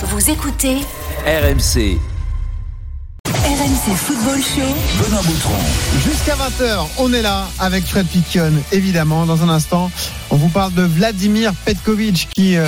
Vous écoutez RMC. RMC Football Show. Benoît Boutron. Jusqu'à 20h, on est là avec Fred Piquion, évidemment. Dans un instant, on vous parle de Vladimir Petkovic qui euh,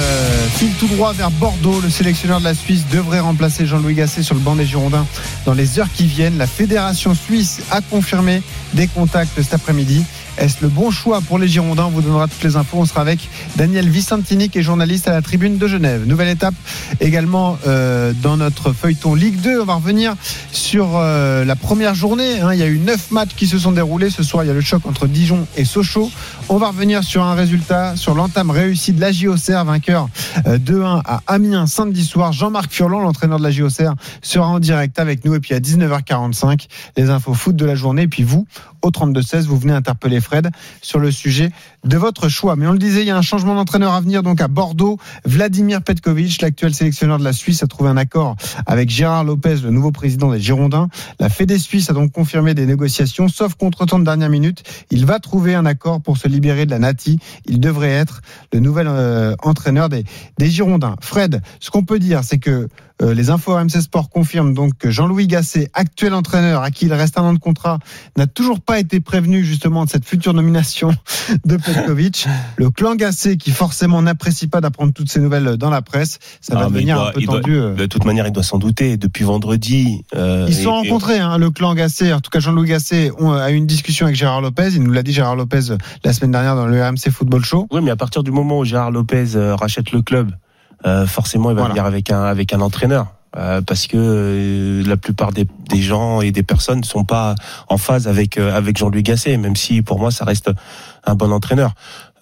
file tout droit vers Bordeaux. Le sélectionneur de la Suisse devrait remplacer Jean-Louis Gasset sur le banc des Girondins dans les heures qui viennent. La fédération suisse a confirmé des contacts cet après-midi. Est-ce le bon choix pour les Girondins On vous donnera toutes les infos. On sera avec Daniel Vicentini, qui est journaliste à la tribune de Genève. Nouvelle étape également euh, dans notre feuilleton Ligue 2. On va revenir sur euh, la première journée. hein. Il y a eu neuf matchs qui se sont déroulés. Ce soir, il y a le choc entre Dijon et Sochaux. On va revenir sur un résultat, sur l'entame réussie de la JOCR, vainqueur euh, 2-1 à Amiens samedi soir. Jean-Marc Furlan, l'entraîneur de la JOCR, sera en direct avec nous. Et puis à 19h45, les infos foot de la journée. Et puis vous, au 32-16, vous venez interpeller Fred sur le sujet de votre choix. Mais on le disait, il y a un changement d'entraîneur à venir donc à Bordeaux. Vladimir Petkovic, l'actuel sélectionneur de la Suisse, a trouvé un accord avec Gérard Lopez, le nouveau président des Girondins. La Fédé Suisse a donc confirmé des négociations, sauf contre-temps de dernière minute. Il va trouver un accord pour se libérer de la Nati. Il devrait être le nouvel euh, entraîneur des, des Girondins. Fred, ce qu'on peut dire, c'est que euh, les infos RMC Sport confirment donc que Jean-Louis Gasset, actuel entraîneur à qui il reste un an de contrat, n'a toujours pas été prévenu justement de cette future nomination de Petkovic. Le clan Gasset, qui forcément n'apprécie pas d'apprendre toutes ces nouvelles dans la presse, ça va Ah, devenir doit- un peu doit- tendu. euh. De toute manière, il doit s'en douter. Depuis vendredi. euh, Ils se sont et- et- rencontrés, hein, le clan Gasset, en tout cas Jean-Louis Gasset, ont, a eu une discussion avec Gérard Lopez. Il nous l'a dit Gérard Lopez la semaine dernière dans le RMC Football Show. Oui, mais à partir du moment où Gérard Lopez rachète le club, forcément, il va Voilà. venir avec un avec un entraîneur. Euh, parce que euh, la plupart des, des gens et des personnes ne sont pas en phase avec euh, avec Jean-Louis Gasset, même si pour moi ça reste un bon entraîneur.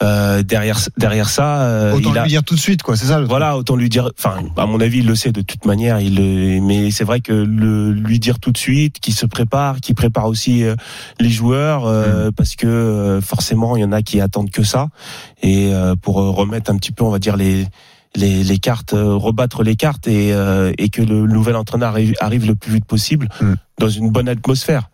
Euh, derrière derrière ça, euh, Autant il a, lui dire tout de suite, quoi. C'est ça le. Voilà, autant lui dire. Enfin, à mon avis, il le sait de toute manière. Il, le- mais c'est vrai que le, lui dire tout de suite qu'il se prépare, qu'il prépare aussi euh, les joueurs, euh, parce que euh, forcément, il y en a qui attendent que ça. Et euh, pour euh, remettre un petit peu, on va dire les les, les cartes, euh, rebattre les cartes et, euh, et que le nouvel entraîneur arrive, arrive le plus vite possible Mm. dans une bonne atmosphère.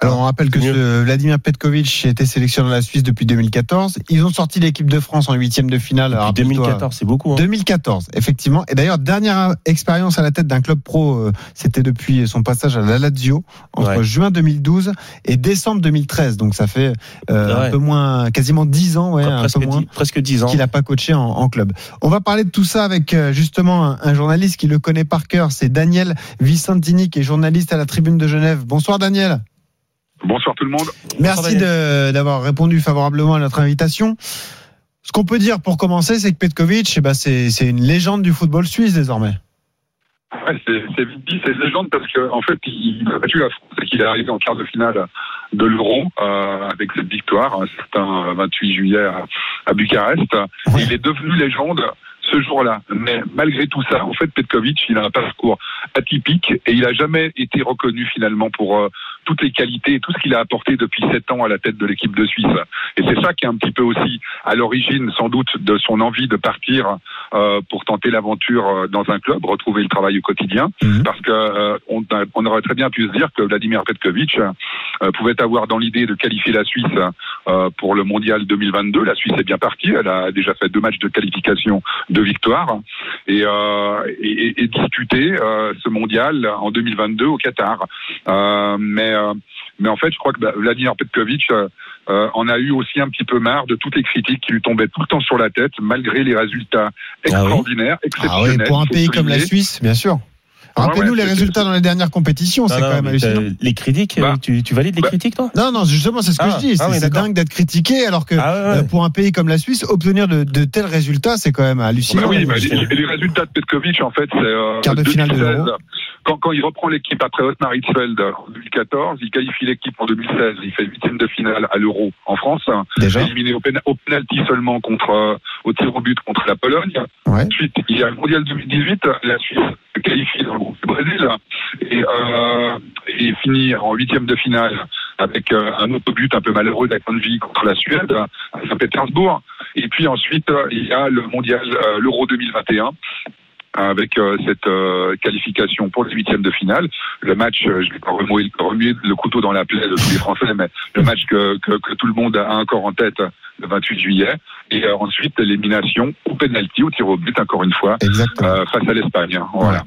Alors on rappelle que ce Vladimir Petkovic était sélectionneur de la Suisse depuis 2014. Ils ont sorti l'équipe de France en huitième de finale. Rappelle-toi. 2014, c'est beaucoup. Hein. 2014, effectivement. Et d'ailleurs, dernière expérience à la tête d'un club pro, euh, c'était depuis son passage à la Lazio entre Ouais. juin 2012 et décembre 2013. Donc ça fait euh, Ouais. un peu moins, quasiment 10 ans, ouais, un presque, peu moins. dix, presque 10 ans. qu'il n'a pas coaché en, en club. On va parler de tout ça avec euh, justement un, un journaliste qui le connaît par cœur, c'est Daniel Vicentini, qui est journaliste à la Tribune de Genève. Bonsoir Daniel. Bonsoir tout le monde. Merci d'avoir répondu favorablement à notre invitation. Ce qu'on peut dire pour commencer, c'est que Petkovic, eh ben, c'est une légende du football suisse désormais. Ouais, c'est vite dit, c'est une légende parce qu'en en fait, il a battu la France et qu'il est arrivé en quart de finale de l'Euro euh, avec cette victoire, un certain 28 juillet à, à Bucarest. Ouais. Il est devenu légende ce jour-là. Mais malgré tout ça, en fait, Petkovic, il a un parcours atypique et il n'a jamais été reconnu finalement pour euh, toutes les qualités tout ce qu'il a apporté depuis sept ans à la tête de l'équipe de Suisse. Et c'est ça qui est un petit peu aussi à l'origine, sans doute, de son envie de partir euh, pour tenter l'aventure euh, dans un club, retrouver le travail au quotidien, Mhm. parce que euh, on, on aurait très bien pu se dire que Vladimir Petkovic euh, pouvait avoir dans l'idée de qualifier la Suisse euh, pour le Mondial 2022. La Suisse est bien partie, elle a déjà fait deux matchs de qualification, deux victoires, et, euh, et, et- euh, ce Mondial en 2022 au Qatar. Euh, mais euh, mais en fait, je crois que bah, Vladimir Petkovic euh, euh, en a eu aussi un petit peu marre de toutes les critiques qui lui tombaient tout le temps sur la tête, malgré les résultats extraordinaires, Ah exceptionnels. oui, pour un pays comme la. Suisse, bien sûr. Rappelez-nous ouais, les résultats dans les dernières compétitions, c'est quand non, même mais hallucinant. Les critiques, Bah, tu, tu valides les bah, critiques, toi? Non, non, justement, c'est ce que Ah, je dis. ah C'est oui, c'est d'accord. dingue d'être critiqué alors que Ah ouais, ouais. euh, pour un pays comme la Suisse, obtenir de, de tels résultats, c'est quand même Bah hallucinant. oui, bah, c'est- les, les résultats de Petkovic, en fait, c'est euh, Quart de finale de 2016. l'Euro. Quand, quand il reprend l'équipe après Otmar Hitzfeld en 2014, il qualifie l'équipe en 2016, il fait huitième de finale à l'Euro en France, Déjà, éliminé au, péna- au penalty seulement contre euh, au tir au but contre la Pologne. ouais. Ensuite, il y a le mondial 2018, la Suisse se qualifie dans le groupe du Brésil et, euh, et finit en huitième de finale avec euh, un autre but un peu malheureux d'Akonji contre la Suède à Saint-Pétersbourg. Et puis ensuite, euh, il y a le mondial, euh, l'Euro 2021 avec euh, cette euh, qualification pour les huitièmes de finale. Le match, euh, je vais pas remuer, remuer le couteau dans la plaie de tous les Français, mais le match que, que, que tout le monde a encore en tête le 28 juillet, et euh, ensuite l'élimination au penalty, au tir au but, encore une fois, euh, face à l'Espagne. Voilà.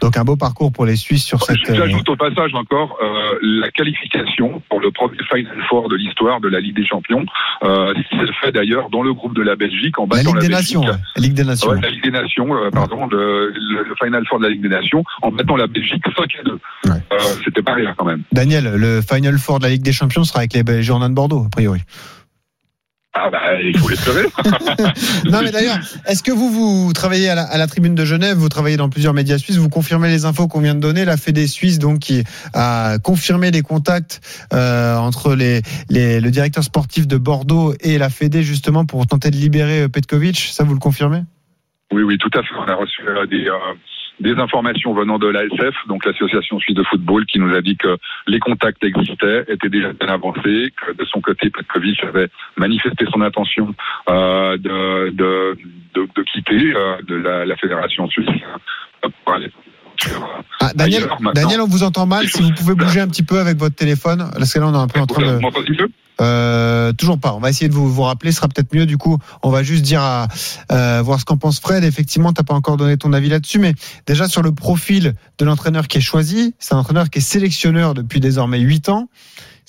Donc un beau parcours pour les Suisses sur cette. euh, J'ajoute au passage encore euh, la qualification pour le premier Final Four de l'histoire de la Ligue des Champions. Euh, c'est fait d'ailleurs dans le groupe de la Belgique en La battant Ligue des Belgique. Nations. La Ligue des Nations. Ouais, la Ligue des Nations, euh, pardon, le, Final Four de la Ligue des Nations, en battant la Belgique 5 à 2. Ouais. Euh, C'était pas rien quand même. Daniel, le Final Four de la Ligue des Champions sera avec les Girondins de Bordeaux, a priori. Ah bah il faut l'espérer. Non, mais d'ailleurs, est-ce que vous, vous travaillez à la, à la tribune de Genève, vous travaillez dans plusieurs médias suisses, vous confirmez les infos qu'on vient de donner, la Fédé suisse, donc, qui a confirmé les contacts euh, entre les, les, le directeur sportif de Bordeaux et la Fédé, justement, pour tenter de libérer euh, Petkovic, ça vous le confirmez? Oui, oui, tout à fait. On a reçu euh, des, euh, des informations venant de l'ASF, donc l'Association suisse de football, qui nous a dit que les contacts existaient, étaient déjà bien avancés, que de son côté, Petkovic avait manifesté son intention euh, de, de, de, de quitter euh, de la, la fédération suisse euh, pour aller euh, ah, Daniel. Daniel, on vous entend mal. Si vous pouvez bouger un petit peu avec votre téléphone, parce que là, on est un peu en train de. Euh, toujours pas. On va essayer de vous, vous rappeler. Ce sera peut-être mieux. Du coup, on va juste dire à euh, voir ce qu'en pense Fred. Effectivement, t'as pas encore donné ton avis là-dessus, mais déjà sur le profil de l'entraîneur qui est choisi, c'est un entraîneur qui est sélectionneur depuis désormais 8 ans.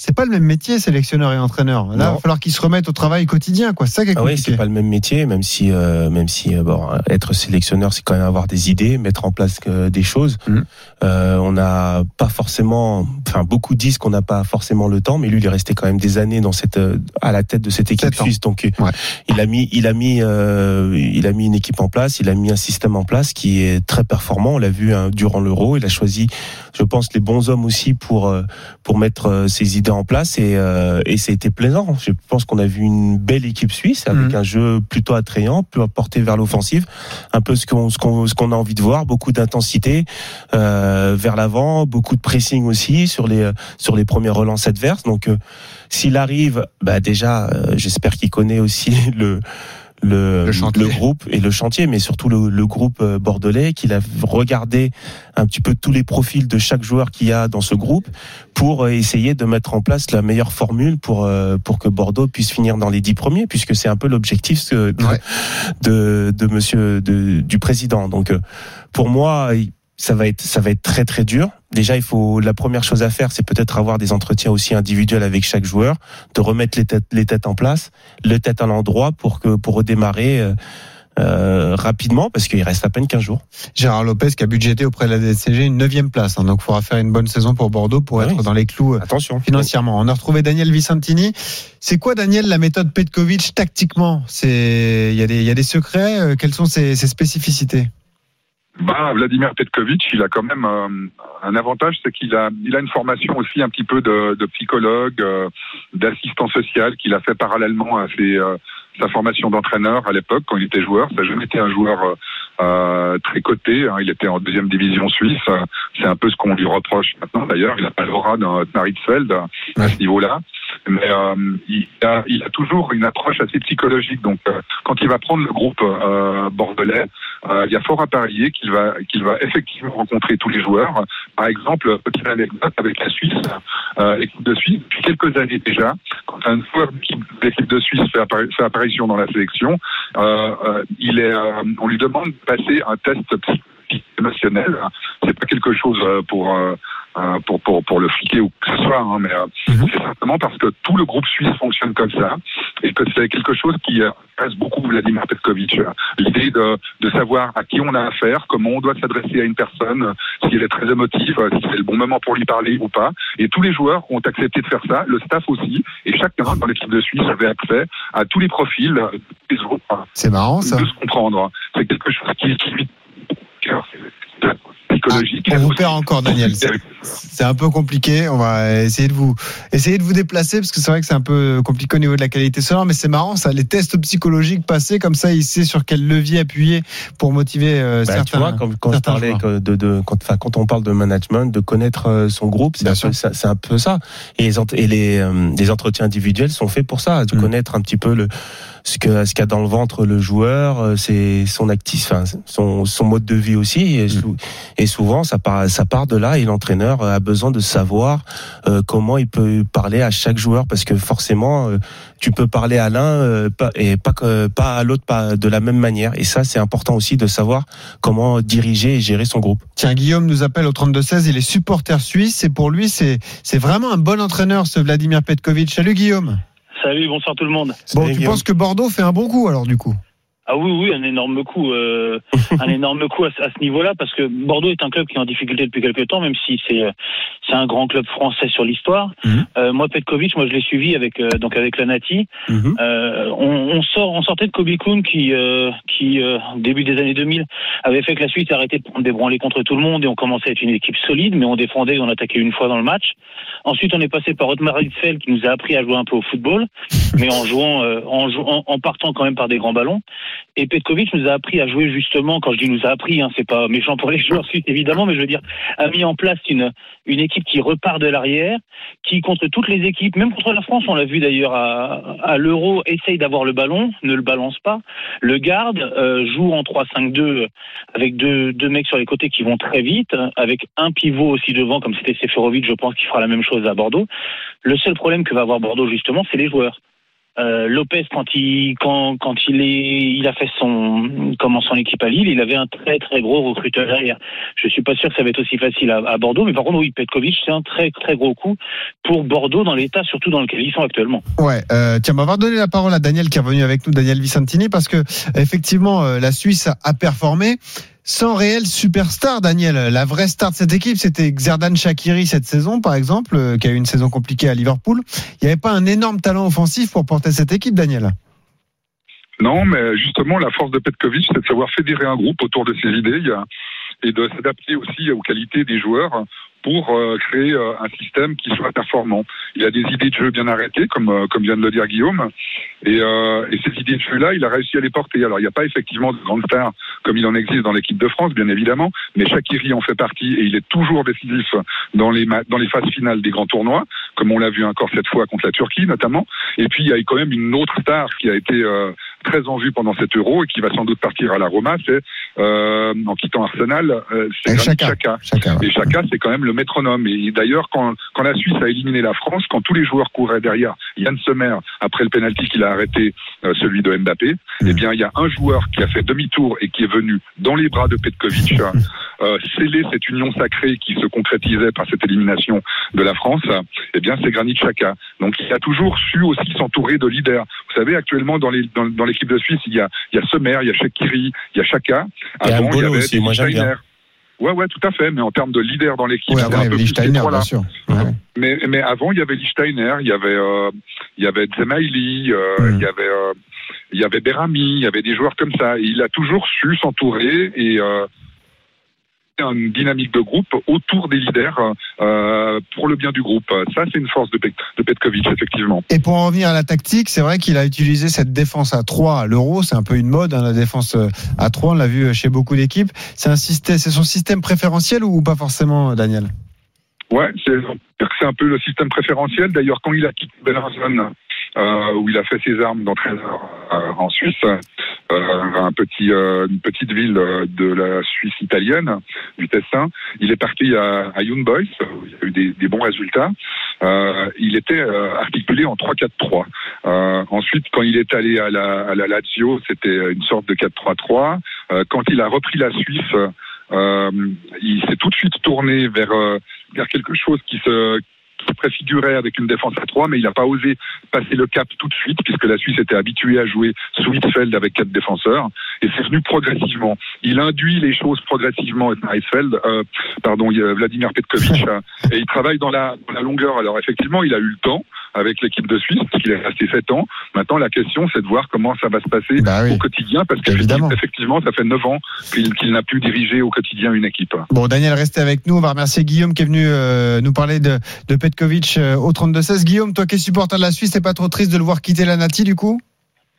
C'est pas le même métier, sélectionneur et entraîneur. Là, il va falloir qu'ils se remettent au travail quotidien, quoi. Ça qui est Ah oui, c'est pas le même métier, même si, euh, même si, euh, bon, être sélectionneur, c'est quand même avoir des idées, mettre en place euh, des choses. Mhm. Euh, on n'a pas forcément, enfin, beaucoup disent qu'on n'a pas forcément le temps, mais lui, il est resté quand même des années dans cette, à la tête de cette équipe suisse. Donc, Ouais. il a mis, il a mis, euh, il a mis une équipe en place, il a mis un système en place qui est très performant. On l'a vu hein, durant l'Euro. Il a choisi, je pense, les bons hommes aussi pour pour mettre ses idées en place et euh, et été plaisant. Je pense qu'on a vu une belle équipe suisse avec Mhm. un jeu plutôt attrayant, peu apporté vers l'offensive, un peu ce qu'on ce qu'on ce qu'on a envie de voir, beaucoup d'intensité euh, vers l'avant, beaucoup de pressing aussi sur les sur les premières relances adverses. Donc euh, s'il arrive, bah déjà, euh, j'espère qu'il connaît aussi le le, Le groupe et le chantier, mais surtout le, le groupe euh, bordelais, qu'il a regardé un petit peu tous les profils de chaque joueur qu'il y a dans ce groupe pour euh, essayer de mettre en place la meilleure formule pour euh, pour que Bordeaux puisse finir dans les dix premiers, puisque c'est un peu l'objectif de, Ouais. de de Monsieur de, du président. Donc pour moi, ça va être ça va être très très dur. Déjà, il faut la première chose à faire, c'est peut-être avoir des entretiens aussi individuels avec chaque joueur, de remettre les têtes les têtes en place, les têtes à l'endroit pour que pour redémarrer. euh, euh, rapidement parce qu'il reste à peine 15 jours. Gérard Lopez qui a budgété auprès de la DCG une neuvième place. hein. donc, il faudra faire une bonne saison pour Bordeaux pour Ah être oui. dans les clous euh, Attention. financièrement. On a retrouvé Daniel Vicentini. C'est quoi, Daniel, la méthode Petkovic tactiquement? C'est il y a des il y a des secrets. euh, Quelles sont ses, ses spécificités? Bah, Vladimir Petkovic, il a quand même euh, un avantage, c'est qu'il a, il a une formation aussi un petit peu de, de psychologue, euh, d'assistant social qu'il a fait parallèlement à ses, euh, sa formation d'entraîneur à l'époque quand il était joueur. Ça n'a jamais été un joueur euh, euh, très coté. hein. Il était en deuxième division suisse. C'est un peu ce qu'on lui reproche maintenant. D'ailleurs, il n'a pas l'aura d'un Maritzfeld à ce niveau-là. Mais euh, il, a, il a toujours une approche assez psychologique. Donc, euh, quand il va prendre le groupe euh, bordelais, euh, il y a fort à parier qu'il va, qu'il va effectivement rencontrer tous les joueurs. Par exemple, petite anecdote avec la Suisse, euh, l'équipe de Suisse, depuis quelques années déjà, quand un joueur d'équipe d'équipe de Suisse fait, fait apparition dans la sélection, euh, euh, il est, euh, on lui demande de passer un test psychologique émotionnel. C'est pas quelque chose euh, pour, euh, euh, pour, pour, pour le fliquer ou que ce soit, hein, mais Mhm. c'est simplement parce que tout le groupe suisse fonctionne comme ça et que c'est quelque chose qui intéresse beaucoup Vladimir Petkovic. L'idée de, de savoir à qui on a affaire, comment on doit s'adresser à une personne, si elle est très émotive, si c'est le bon moment pour lui parler ou pas. Et tous les joueurs ont accepté de faire ça, le staff aussi, et chacun dans l'équipe de Suisse avait accès à tous les profils des autres, C'est marrant ça. de se comprendre. C'est quelque chose qui, qui lui Ah, on vous perd encore, Daniel. C'est un peu compliqué. On va essayer de vous essayer de vous déplacer parce que c'est vrai que c'est un peu compliqué au niveau de la qualité sonore, mais c'est marrant ça. Les tests psychologiques passés comme ça, il sait sur quel levier appuyer pour motiver euh, Bah, certains. tu vois, quand, quand je certains parlais joueurs. que de, de quand, on parle de management, de connaître euh, son groupe, c'est Bien un, un peu ça. Et les, et les, euh, les entretiens individuels sont faits pour ça, de Mm. connaître un petit peu le ce que ce qu'a dans le ventre le joueur, euh, c'est son actif, enfin, son son mode de vie aussi. Et, et souvent, ça part ça part de là. Et l'entraîneur euh, a besoin de savoir euh, comment il peut parler à chaque joueur, parce que forcément, euh, tu peux parler à l'un euh, et pas que, pas à l'autre pas de la même manière. Et ça, c'est important aussi de savoir comment diriger et gérer son groupe. Tiens, Guillaume nous appelle au 32-16, il est supporter suisse et pour lui, c'est c'est vraiment un bon entraîneur, ce Vladimir Petkovic. Salut Guillaume. Salut, bonsoir tout le monde. Bon, Salut, tu Guillaume. penses que Bordeaux fait un bon coup alors du coup? Ah oui, oui, un énorme coup, euh, un énorme coup à, ce- à ce niveau-là, parce que Bordeaux est un club qui est en difficulté depuis quelques temps, même si c'est euh, c'est un grand club français sur l'histoire. Mhm. Euh, moi, Petkovic, moi je l'ai suivi avec euh, donc avec la Nati. Mhm. Euh, on, on sort, on sortait de Kobe Kuhn qui, euh, qui euh, début des années 2000, avait fait que la Suisse arrêtait de prendre des branlées contre tout le monde et on commençait à être une équipe solide, mais on défendait, et on attaquait une fois dans le match. Ensuite, on est passé par Otmar Hitzfeld qui nous a appris à jouer un peu au football, mais en jouant, euh, en, jou- en, en partant quand même par des grands ballons. Et Petkovic nous a appris à jouer justement, quand je dis nous a appris, hein, c'est pas méchant pour les joueurs évidemment, mais je veux dire, a mis en place une, une équipe qui repart de l'arrière, qui contre toutes les équipes, même contre la France, on l'a vu d'ailleurs à, à l'Euro, essaye d'avoir le ballon, ne le balance pas, le garde, euh, joue en 3-5-2 avec deux, deux mecs sur les côtés qui vont très vite, avec un pivot aussi devant, comme c'était Seferovic, je pense qu'il fera la même chose à Bordeaux. Le seul problème que va avoir Bordeaux justement, c'est les joueurs. Euh, Lopez, quand il quand quand il est il a fait son comment son équipe à Lille, il avait un très très gros recruteur derrière. Je suis pas sûr que ça va être aussi facile à, Bordeaux, mais par contre oui, Petkovic c'est un très très gros coup pour Bordeaux dans l'état surtout dans lequel ils sont actuellement. Ouais, euh, tiens, on va redonner la parole à Daniel qui est revenu avec nous, Daniel Vicentini, parce que effectivement, euh, la Suisse a performé sans réel superstar, Daniel. La vraie star de cette équipe, c'était Xerdan Shakiri cette saison, par exemple, euh, qui a eu une saison compliquée à Liverpool. Il n'y avait pas un énorme talent offensif pour porter cette équipe, Daniel. Non, mais justement, la force de Petkovic, c'est de savoir fédérer un groupe autour de ses idées a- et de s'adapter aussi aux qualités des joueurs pour euh, créer euh, un système qui soit performant. Il a des idées de jeu bien arrêtées, comme, euh, comme vient de le dire Guillaume, et, et ces idées de jeu-là, il a réussi à les porter. Alors, il n'y a pas effectivement de grandes stars comme il en existe dans l'équipe de France, bien évidemment, mais Shakiri en fait partie et il est toujours décisif dans les, dans les phases finales des grands tournois, comme on l'a vu encore cette fois contre la Turquie notamment. Et puis, il y a quand même une autre star qui a été très en vue pendant cet euro et qui va sans doute partir à la Roma, c'est en quittant Arsenal, c'est. Chacun. Et Chaka, c'est quand même le métronome. Et d'ailleurs, quand, quand la Suisse a éliminé la France, quand tous les joueurs couraient derrière Yann Sommer après le penalty qu'il a arrêté, euh, celui de Mbappé, eh bien, il y a un joueur qui a fait demi-tour et qui est venu dans les bras de Petkovic euh, sceller cette union sacrée qui se concrétisait par cette élimination de la France. Eh bien, c'est Granit Xhaka. Donc, il a toujours su aussi s'entourer de leaders. Vous savez, actuellement, dans les- dans, dans l'équipe de Suisse, il y a, il y a Sommer, il y a Shakiri, il y a Chaka. Avant, il y Mbolo avait aussi, moi, j'aime bien. Ouais, ouais, tout à fait. Mais en termes de leader dans l'équipe, Ouais, ces Steiner, trois-là. bien sûr. Ouais. Mais, mais avant, il y avait Lichtsteiner, il y avait, euh, il y avait Zemaili, euh, Mm. il y avait, euh, il y avait Berami, il y avait des joueurs comme ça. Et il a toujours su s'entourer et euh, une dynamique de groupe autour des leaders euh, pour le bien du groupe. Ça, c'est une force de, Pet- de Petkovic, effectivement. Et pour en revenir à la tactique, c'est vrai qu'il a utilisé cette défense à 3 à l'euro. C'est un peu une mode, hein, la défense euh, à 3. On l'a vu chez beaucoup d'équipes. C'est un système, c'est son système préférentiel ou pas forcément, Daniel? Ouais, c'est un peu le système préférentiel. D'ailleurs, quand il a quitté euh, où il a fait ses armes d'entraîneur euh, en Suisse, euh, un petit, euh, une petite ville euh, de la Suisse italienne, du Tessin, il est parti à, à Young Boys, où il a eu des, des bons résultats. Euh, il était euh, articulé en 3-4-3. Euh, ensuite, quand il est allé à la, à la Lazio, c'était une sorte de 4-3-3. Euh, quand il a repris la Suisse, euh, il s'est tout de suite tourné vers, euh, vers quelque chose qui se qui se préfigurait avec une défense à 3, mais il n'a pas osé passer le cap tout de suite, puisque la Suisse était habituée à jouer sous Hitzfeld avec quatre défenseurs, et c'est venu progressivement. Il induit les choses progressivement Hitzfeld, euh, pardon, Vladimir Petkovic, euh, et il travaille dans la, dans la longueur. Alors effectivement, il a eu le temps avec l'équipe de Suisse, qu'il est resté 7 ans. Maintenant, la question, c'est de voir comment ça va se passer Bah oui. au quotidien, parce Évidemment. qu'effectivement, ça fait 9 ans qu'il qu'il n'a plus dirigé au quotidien une équipe. Bon, Daniel, restez avec nous. On va remercier Guillaume qui est venu euh, nous parler de, de Petkovic euh, au 32-16. Guillaume, toi qui es supporter de la Suisse, t'es pas trop triste de le voir quitter la Nati du coup?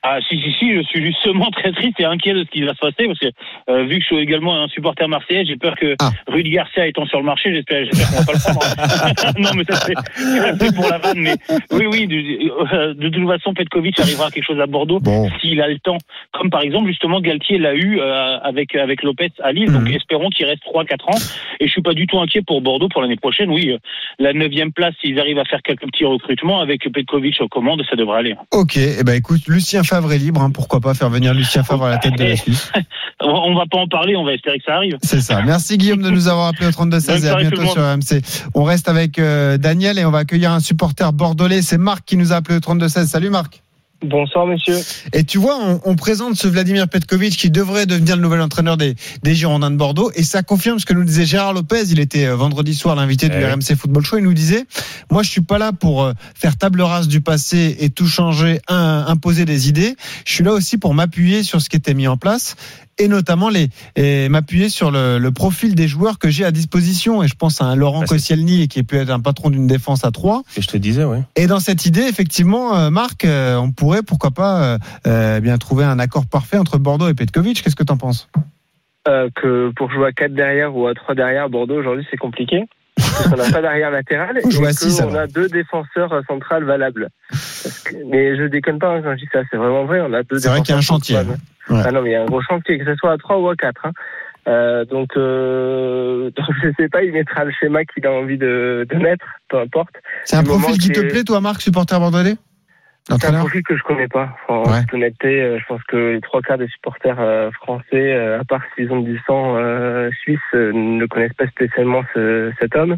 Ah si si si, je suis justement très triste et inquiet de ce qui va se passer parce que euh, vu que je suis également un supporter marseillais, j'ai peur que Ah. Rudy Garcia étant sur le marché, j'espère j'espère qu'on va pas le prendre. non mais ça c'est pour la vanne, mais oui oui, de, euh, de toute façon Petkovic arrivera à quelque chose à Bordeaux Bon. s'il a le temps, comme par exemple justement Galtier l'a eu euh, avec avec Lopez à Lille, donc Mhm. espérons qu'il reste 3-4 ans et je suis pas du tout inquiet pour Bordeaux pour l'année prochaine. Oui, euh, la neuvième place, s'ils arrivent à faire quelques petits recrutements avec Petkovic aux commandes, ça devrait aller. Ok, eh ben écoute, Lucien Favre est libre, hein, pourquoi pas faire venir Lucien Favre à la tête de la Suisse. On va pas en parler, on va espérer que ça arrive. C'est ça. Merci Guillaume de nous avoir appelé au 32 16 Bonne et à bientôt sur RMC. On reste avec euh, Daniel et on va accueillir un supporter bordelais. C'est Marc qui nous a appelé au 32 16. Salut Marc. Bonsoir messieurs. Et tu vois, on, on présente ce Vladimir Petkovic qui devrait devenir le nouvel entraîneur des, des Girondins de Bordeaux. Et ça confirme ce que nous disait Gérard Lopez. Il était euh, vendredi soir l'invité du Eh. RMC Football Show. Il nous disait, moi je suis pas là pour euh, faire table rase du passé et tout changer, un- imposer des idées. Je suis là aussi pour m'appuyer sur ce qui était mis en place et notamment les et m'appuyer sur le, le profil des joueurs que j'ai à disposition. Et je pense à un Laurent Bah, Koscielny qui peut être un patron d'une défense à trois. Et je te disais, ouais. Et dans cette idée, effectivement, euh, Marc, euh, on pourrait pourquoi pas euh, euh, bien trouver un accord parfait entre Bordeaux et Petkovic. Qu'est-ce que tu en penses? Euh, que pour jouer à 4 derrière ou à 3 derrière, Bordeaux aujourd'hui c'est compliqué. Qu'on n'a pas d'arrière latéral et qu'on alors. a deux défenseurs euh, centrales valables. Que- mais je déconne pas hein, quand je dis ça, c'est vraiment vrai. On a deux C'est vrai qu'il y a un chantier. Ouais. Ah non, mais il y a un gros chantier, que ce soit à 3 ou à 4. Hein. Euh, donc, euh, donc, je sais pas, il mettra le schéma qu'il a envie de, de mettre, peu importe. C'est un profil qui te plaît, toi, Marc, supporter bordelais? C'est un profil que je connais pas. En Ouais. toute honnêteté, euh, je pense que les trois quarts des supporters euh, français, euh, à part s'ils ont du sang euh, suisse, ne connaissent pas spécialement ce- cet homme.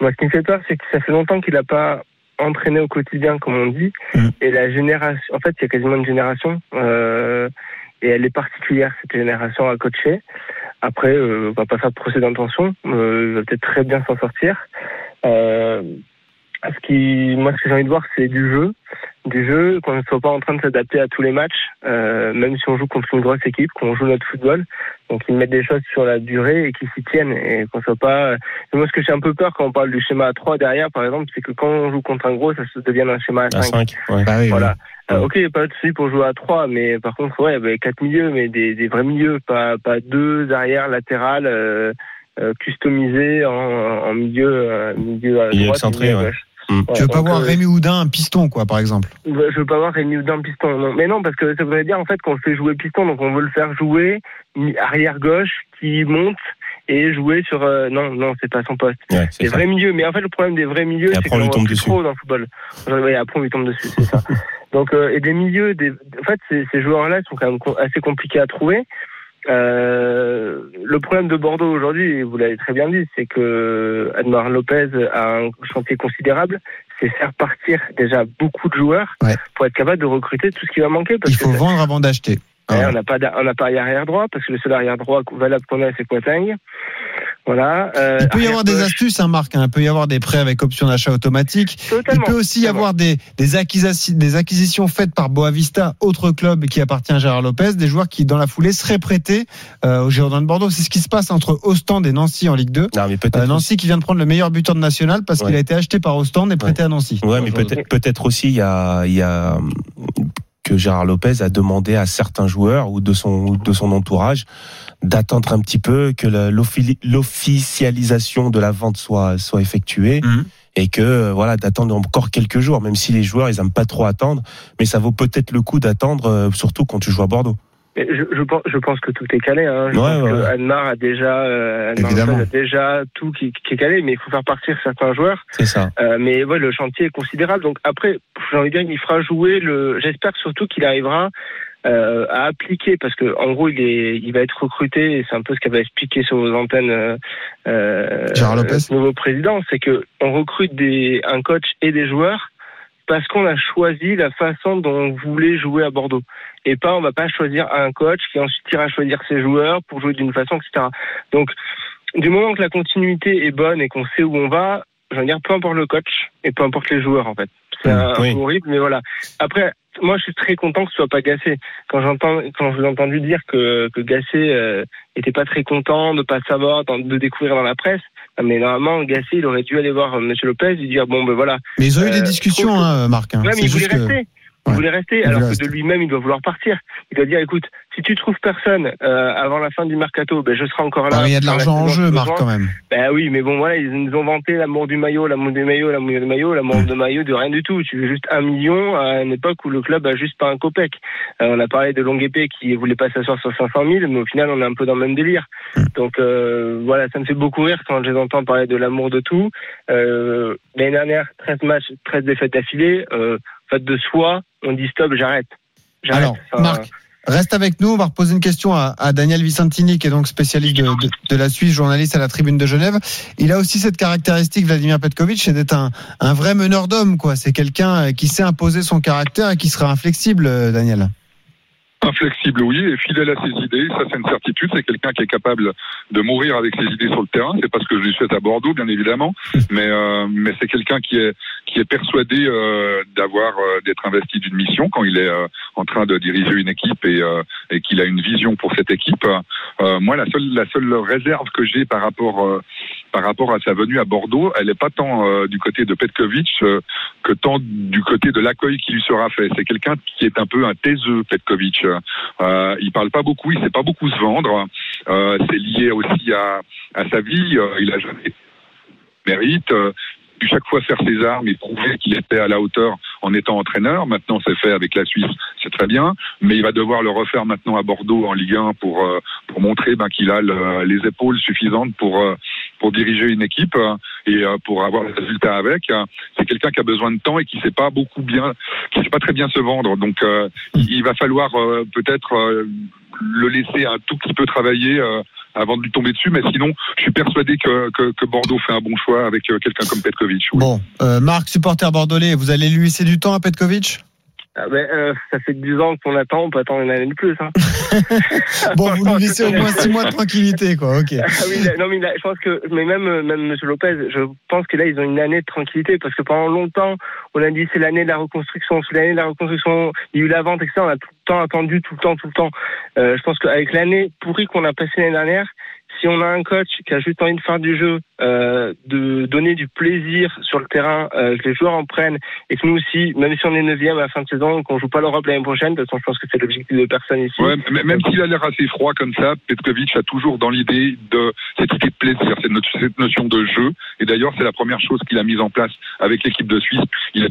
Moi, ce qui me fait peur, c'est que ça fait longtemps qu'il n'a pas entraîné au quotidien, comme on dit. Mhm. Et la génération, en fait, il y a quasiment une génération, euh, et elle est particulière cette génération à coacher. Après, euh, on va pas faire de procès d'intention. Euh, il va peut-être très bien s'en sortir. Euh, ce qui, moi, ce que j'ai envie de voir, c'est du jeu du jeu, qu'on ne soit pas en train de s'adapter à tous les matchs, euh, même si on joue contre une grosse équipe, qu'on joue notre football. Donc ils mettent des choses sur la durée et qu'ils s'y tiennent et qu'on soit pas. Et moi, ce que j'ai un peu peur quand on parle du schéma à 3 derrière, par exemple, c'est que quand on joue contre un gros, ça se devienne un schéma à À 5. 5. Ouais. Bah oui, Voilà. oui. Euh, ok, pas de souci pour jouer à 3, mais par contre, ouais, bah, quatre milieux, mais des, des vrais milieux, pas, pas deux arrière latérales euh, euh, customisés en, en milieu, euh, milieu à droite, excentré, milieu à ouais. Mm. Tu veux pas voir euh, Rémi Houdin un piston, quoi, par exemple? Bah, Je veux pas voir Rémi Houdin piston. Non. Mais non, parce que ça voudrait dire en fait qu'on le fait jouer piston, donc on veut le faire jouer arrière gauche qui monte et jouer sur. euh, non, non, c'est pas son poste. Ouais, c'est Des ça. vrais milieux. Mais en fait, le problème des vrais milieux, c'est qu'on on lui tombe dessus. trop dans le football. Ouais, après, on lui tombe dessus, c'est ça. Donc, euh, et des milieux, des... en fait, ces, ces joueurs-là sont quand même assez compliqués à trouver. Euh, le problème de Bordeaux aujourd'hui, vous l'avez très bien dit, c'est que Admar Lopez a un chantier considérable. C'est faire partir déjà beaucoup de joueurs Ouais. pour être capable de recruter tout ce qui va manquer. Parce Il faut que vendre avant d'acheter. Ouais, Ah on n'a pas on n'a pas arrière droit parce que le seul arrière droit valable qu'on a c'est Quatang. Voilà. Euh, Il peut y avoir des astuces, hein, Marc. hein. Il peut y avoir des prêts avec option d'achat automatique. Il Totalement. peut aussi y avoir des, des, acquisitions, des acquisitions faites par Boavista, autre club qui appartient à Gérard Lopez, des joueurs qui, dans la foulée, seraient prêtés euh, au Girondins de Bordeaux. C'est ce qui se passe entre Ostende et Nancy en Ligue 2. Non, mais peut-être. Euh, Nancy qui vient de prendre le meilleur buteur de national parce Ouais. qu'il a été acheté par Ostende et prêté à Nancy. Ouais, mais peut-être peut-être aussi il y a il y a que Gérard Lopez a demandé à certains joueurs ou de son ou de son entourage d'attendre un petit peu que l'officialisation de la vente soit soit effectuée Mhm. et que euh, voilà d'attendre encore quelques jours même si les joueurs ils aiment pas trop attendre mais ça vaut peut-être le coup d'attendre euh, surtout quand tu joues à Bordeaux. Mais Je, je, pense, je pense que tout est calé. Hein. Je Ouais, pense ouais, que ouais. Anmar a déjà, euh. Lopez a déjà tout qui, qui est calé, mais il faut faire partir certains joueurs. C'est ça. Euh, mais ouais, le chantier est considérable. Donc après, j'ai envie de dire qu'il fera jouer le. J'espère surtout qu'il arrivera euh, à appliquer parce que en gros, il est, il va être recruté. Et c'est un peu ce qu'avait expliqué sur vos antennes euh, euh, Gérard Lopez. le nouveau président, c'est que on recrute des un coach et des joueurs parce qu'on a choisi la façon dont on voulait jouer à Bordeaux. Et pas, on va pas choisir un coach qui ensuite ira choisir ses joueurs pour jouer d'une façon, etc. Donc, du moment que la continuité est bonne et qu'on sait où on va, je veux dire, peu importe le coach et peu importe les joueurs, en fait. C'est Mmh, oui. horrible, mais voilà. Après, moi, je suis très content que ce soit pas Gassé. Quand j'entends, quand je vous ai entendu dire que, que Gassé euh, était pas très content de pas savoir, de découvrir dans la presse, ah, mais normalement, Gassé, il aurait dû aller voir euh, Monsieur Lopez et dire bon, ben voilà, Mais ils ont eu des Euh, discussions, que- hein, Marc. hein. Ouais, mais il voulait que- rester. Il Ouais. voulait rester, alors que rester. de lui-même, il doit vouloir partir. Il doit dire, écoute, si tu trouves personne euh, avant la fin du mercato, ben je serai encore là. Ah, mais il y a de l'argent en jeu, Marc, quand même. Ben oui, mais bon, voilà, ils nous ont vanté l'amour du maillot, l'amour du maillot, l'amour du maillot, l'amour Mm. de maillot de rien du tout. Tu veux juste un million à une époque où le club a juste pas un copec. Euh, on a parlé de Longue Épée qui voulait pas s'asseoir sur 500 000, mais au final, on est un peu dans le même délire. Donc euh, voilà, ça me fait beaucoup rire quand je les entends parler de l'amour de tout. Euh, L'année dernière, 13 matchs, 13 défaites d'affilée. En fait, de soi, on dit stop, j'arrête. Alors, Enfin, Marc, reste avec nous. On va reposer une question à, à Daniel Vicentini, qui est donc spécialiste de, de- de la Suisse, journaliste à la Tribune de Genève. Il a aussi cette caractéristique, Vladimir Petkovic, c'est d'être un, un vrai meneur d'hommes. quoi. C'est quelqu'un euh, qui sait imposer son caractère et qui sera inflexible, euh, Daniel. Inflexible, oui, et fidèle à ses idées, ça c'est une certitude. C'est quelqu'un qui est capable de mourir avec ses idées sur le terrain. C'est pas ce que je lui souhaite à Bordeaux, bien évidemment, mais euh, mais c'est quelqu'un qui est qui est persuadé euh, d'avoir euh, d'être investi d'une mission quand il est euh, en train de diriger une équipe et euh, et qu'il a une vision pour cette équipe. Euh, moi, la seule la seule réserve que j'ai par rapport euh, par rapport à sa venue à Bordeaux, elle n'est pas tant euh, du côté de Petkovic euh, que tant du côté de l'accueil qui lui sera fait. C'est quelqu'un qui est un peu un taiseux, Petkovic. Euh, il parle pas beaucoup, il sait pas beaucoup se vendre. Euh, c'est lié aussi à, sa vie. Il a jamais mérite. Chaque fois faire ses armes et prouver qu'il était à la hauteur en étant entraîneur. Maintenant, c'est fait avec la Suisse, c'est très bien, mais il va devoir le refaire maintenant à Bordeaux en Ligue 1 pour euh, pour montrer ben, qu'il a le- les épaules suffisantes pour euh, pour diriger une équipe euh, et pour avoir des résultats avec. C'est quelqu'un qui a besoin de temps et qui sait pas beaucoup bien, qui sait pas très bien se vendre. Donc, il va falloir peut-être le laisser un tout petit peu travailler. euh, avant de lui tomber dessus, mais sinon, je suis persuadé que, que, que Bordeaux fait un bon choix avec euh, quelqu'un comme Petkovic. Bon, euh, Marc, supporter bordelais, vous allez lui laisser du temps à Petkovic? Ah ben, euh, ça fait 10 ans qu'on attend, on peut attendre une année de plus. Hein. Bon, vous lui laissez au moins six mois de tranquillité, quoi. Ok. Ah oui, là- non mais là, je pense que, mais même euh, même Monsieur Lopez, je pense que là ils ont une année de tranquillité parce que pendant longtemps on a dit c'est l'année de la reconstruction, c'est l'année de la reconstruction, il y a eu la vente etc. On a tout le temps attendu, tout le temps, tout le temps. Euh, je pense qu'avec l'année pourrie qu'on a passée l'année dernière, si on a un coach qui a juste envie de faire du jeu, euh, de donner du plaisir sur le terrain, euh, que les joueurs en prennent et que nous aussi, même si on est neuvième à la fin de saison, qu'on joue pas l'Europe l'année prochaine, de toute façon je pense que c'est l'objectif de personne ici. Ouais, même s'il a l'air assez froid comme ça, Petkovic a toujours dans l'idée de cette idée de plaisir, cette notion de jeu. Et d'ailleurs, c'est la première chose qu'il a mise en place avec l'équipe de Suisse. Il a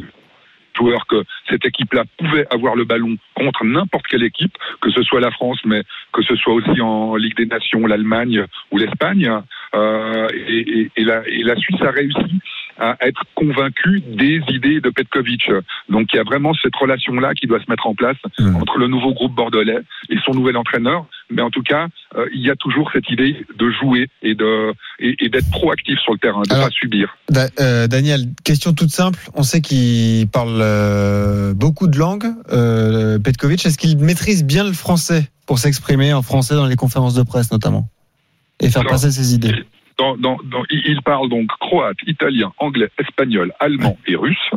joueur que cette équipe-là pouvait avoir le ballon contre n'importe quelle équipe, que ce soit la France, mais que ce soit aussi en Ligue des Nations, l'Allemagne ou l'Espagne. Euh, et, et- et la, et la Suisse a réussi à être convaincue des idées de Petkovic. Donc il y a vraiment cette relation-là qui doit se mettre en place Mhm. entre le nouveau groupe bordelais et son nouvel entraîneur. Mais en tout cas, euh, il y a toujours cette idée de jouer et de et, et d'être proactif sur le terrain, de ne pas subir. Da- euh, Daniel, question toute simple. On sait qu'il parle euh, beaucoup de langues, Petkovic. Est-ce qu'il maîtrise bien le français pour s'exprimer en français dans les conférences de presse notamment? Et faire Alors, passer ses idées? Dans, dans, dans- il parle donc croate, italien, anglais, espagnol, allemand et russe.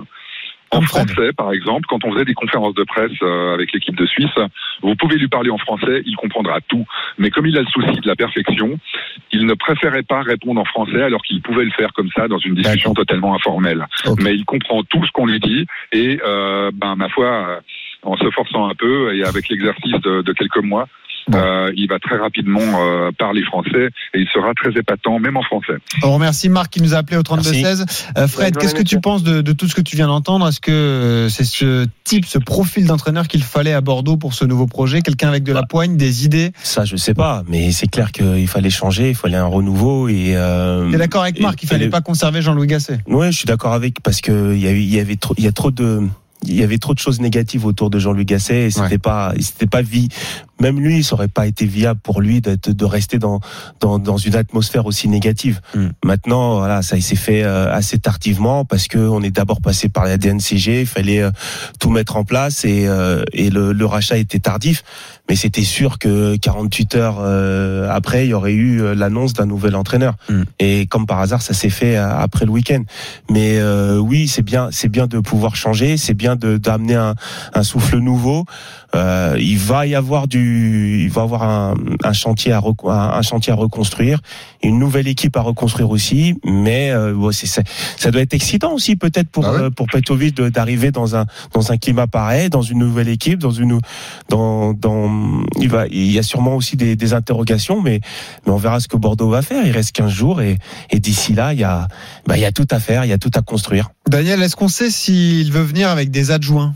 En français, par exemple, quand on faisait des conférences de presse euh, avec l'équipe de Suisse, vous pouvez lui parler en français, il comprendra tout. Mais comme il a le souci de la perfection, il ne préférait pas répondre en français alors qu'il pouvait le faire comme ça dans une discussion totalement informelle. Mais il comprend tout ce qu'on lui dit et, euh, ben, ma foi, euh, en se forçant un peu et avec l'exercice de, de quelques mois, Bon. euh, il va très rapidement euh, parler français et il sera très épatant, même en français. On remercie Marc qui nous a appelé au 32-16. Euh, Fred, qu'est-ce que tu penses de, de tout ce que tu viens d'entendre? Est-ce que euh, c'est ce type, ce profil d'entraîneur qu'il fallait à Bordeaux pour ce nouveau projet? Quelqu'un avec de la poigne, des idées? Ça, je sais pas, mais c'est clair qu'il fallait changer, il fallait un renouveau et. Euh, T'es d'accord avec Marc? Il fallait pas conserver Jean-Louis Gasset? Ouais, je suis d'accord avec parce que il y y avait trop, il y a trop de, il y avait trop de choses négatives autour de Jean-Luc Gasset et c'était Ouais. pas, c'était pas vie. Même lui, ça aurait pas été viable pour lui d'être, de rester dans, dans, dans une atmosphère aussi négative. Mm. Maintenant, voilà, ça s'est fait euh, assez tardivement parce que on est d'abord passé par la DNCG, il fallait euh, tout mettre en place et, euh, et le, le rachat était tardif. Mais c'était sûr que 48 heures euh, après, il y aurait eu l'annonce d'un nouvel entraîneur. Mm. Et comme par hasard, ça s'est fait après le week-end. Mais euh, oui, c'est bien, c'est bien de pouvoir changer, c'est bien de d'amener un, un souffle nouveau. Euh, il va y avoir du du, il va avoir un, un chantier à reco- un, un chantier à reconstruire, une nouvelle équipe à reconstruire aussi. Mais euh, bon, ça doit être excitant aussi peut-être pour Ah ouais. euh, pour Petrovic d'arriver dans un dans un climat pareil, dans une nouvelle équipe, dans une dans dans il va il y a sûrement aussi des, des interrogations, mais mais on verra ce que Bordeaux va faire. Il reste 15 jours et et d'ici là il y a bah, il y a tout à faire, il y a tout à construire. Daniel, est-ce qu'on sait s'il veut venir avec des adjoints?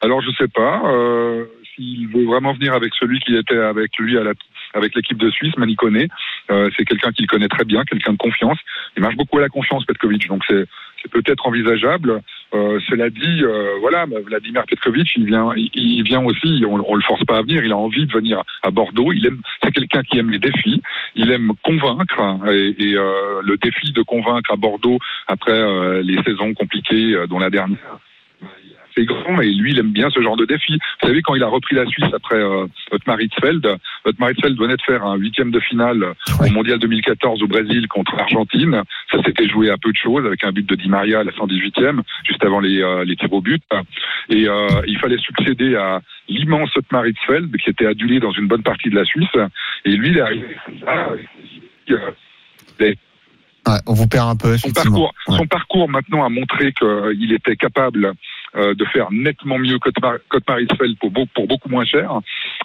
Alors je sais pas euh, s'il veut vraiment venir avec celui qui était avec lui à la avec l'équipe de Suisse, Manicone. Euh, c'est quelqu'un qu'il connaît très bien, quelqu'un de confiance. Il marche beaucoup à la confiance, Petkovic, donc c'est peut-être envisageable. Euh, cela dit, euh, voilà, Vladimir Petkovic, il vient, il, vient aussi. On, on le force pas à venir. Il a envie de venir à Bordeaux. Il aime, c'est quelqu'un qui aime les défis. Il aime convaincre et, et, euh, le défi de convaincre à Bordeaux après euh, les saisons compliquées, euh, dont la dernière. C'est grand et lui, il aime bien ce genre de défi. Vous savez, quand il a repris la Suisse après euh, Otmar Hitzfeld, Otmar Hitzfeld venait de faire un huitième de finale au Mondial 2014 au Brésil contre l'Argentine. Ça s'était joué à peu de choses avec un but de Di Maria à la 118e, juste avant les, euh, les tirs au but. Et euh, il fallait succéder à l'immense Otmar Hitzfeld qui était adulé dans une bonne partie de la Suisse. Et lui, il est arrivé. Ouais, on vous perd un peu, Son parcours, Ouais. son parcours maintenant a montré qu'il était capable euh, de faire nettement mieux qu'Otmar Hitzfeld pour, pour beaucoup moins cher,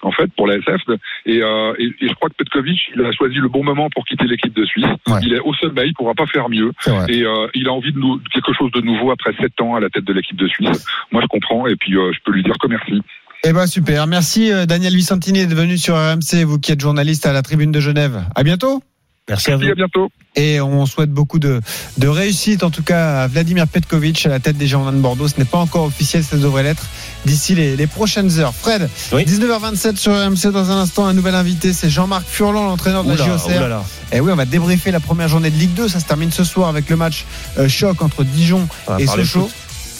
en fait, pour la SF. Et, euh, et, et je crois que Petkovic, il a choisi le bon moment pour quitter l'équipe de Suisse. Ouais. Il est au sommet, il pourra pas faire mieux. Et euh, il a envie de, nou- de quelque chose de nouveau après sept ans à la tête de l'équipe de Suisse. Moi, je comprends et puis euh, je peux lui dire que merci. Eh ben super. Merci euh, Daniel Vicentini d'être venu sur RMC, vous qui êtes journaliste à la Tribune de Genève. À bientôt. Merci à vous. À bientôt. Et on souhaite beaucoup de, de réussite, en tout cas à Vladimir Petkovic à la tête des Girondins de Bordeaux. Ce n'est pas encore officiel, ça devrait l'être d'ici les, les prochaines heures. Fred, Oui. 19h27 sur RMC. Dans un instant, un nouvel invité, c'est Jean-Marc Furlan, l'entraîneur de la JOCR. Et oui, on va débriefer la première journée de Ligue 2. Ça se termine ce soir avec le match euh, choc entre Dijon et Sochaux.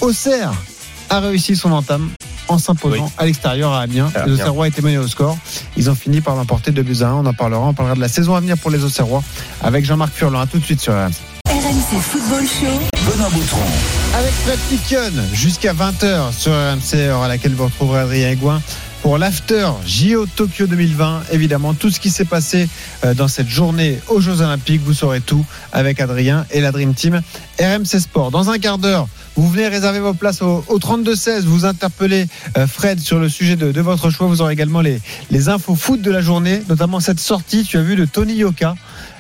Auxerre a réussi son entame en s'imposant Oui. à l'extérieur à Amiens. Les. Auxerrois étaient menés au score. Ils ont fini par l'emporter 2 buts à 1. On en parlera. On parlera de la saison à venir pour les Auxerrois avec Jean-Marc Furlan. À tout de suite sur RMC. RMC Football Show. Benoît Boutron. Avec Fred Piquion jusqu'à 20h sur RMC, heure à laquelle vous retrouverez Adrien Aigouin pour l'after JO Tokyo 2020. Évidemment, tout ce qui s'est passé euh, dans cette journée aux Jeux Olympiques, vous saurez tout avec Adrien et la Dream Team RMC Sport. Dans un quart d'heure, vous venez réserver vos places au, au 32-16. Vous interpellez euh, Fred sur le sujet de, de votre choix. Vous aurez également les, les infos foot de la journée, notamment cette sortie, tu as vu, de Tony Yoka,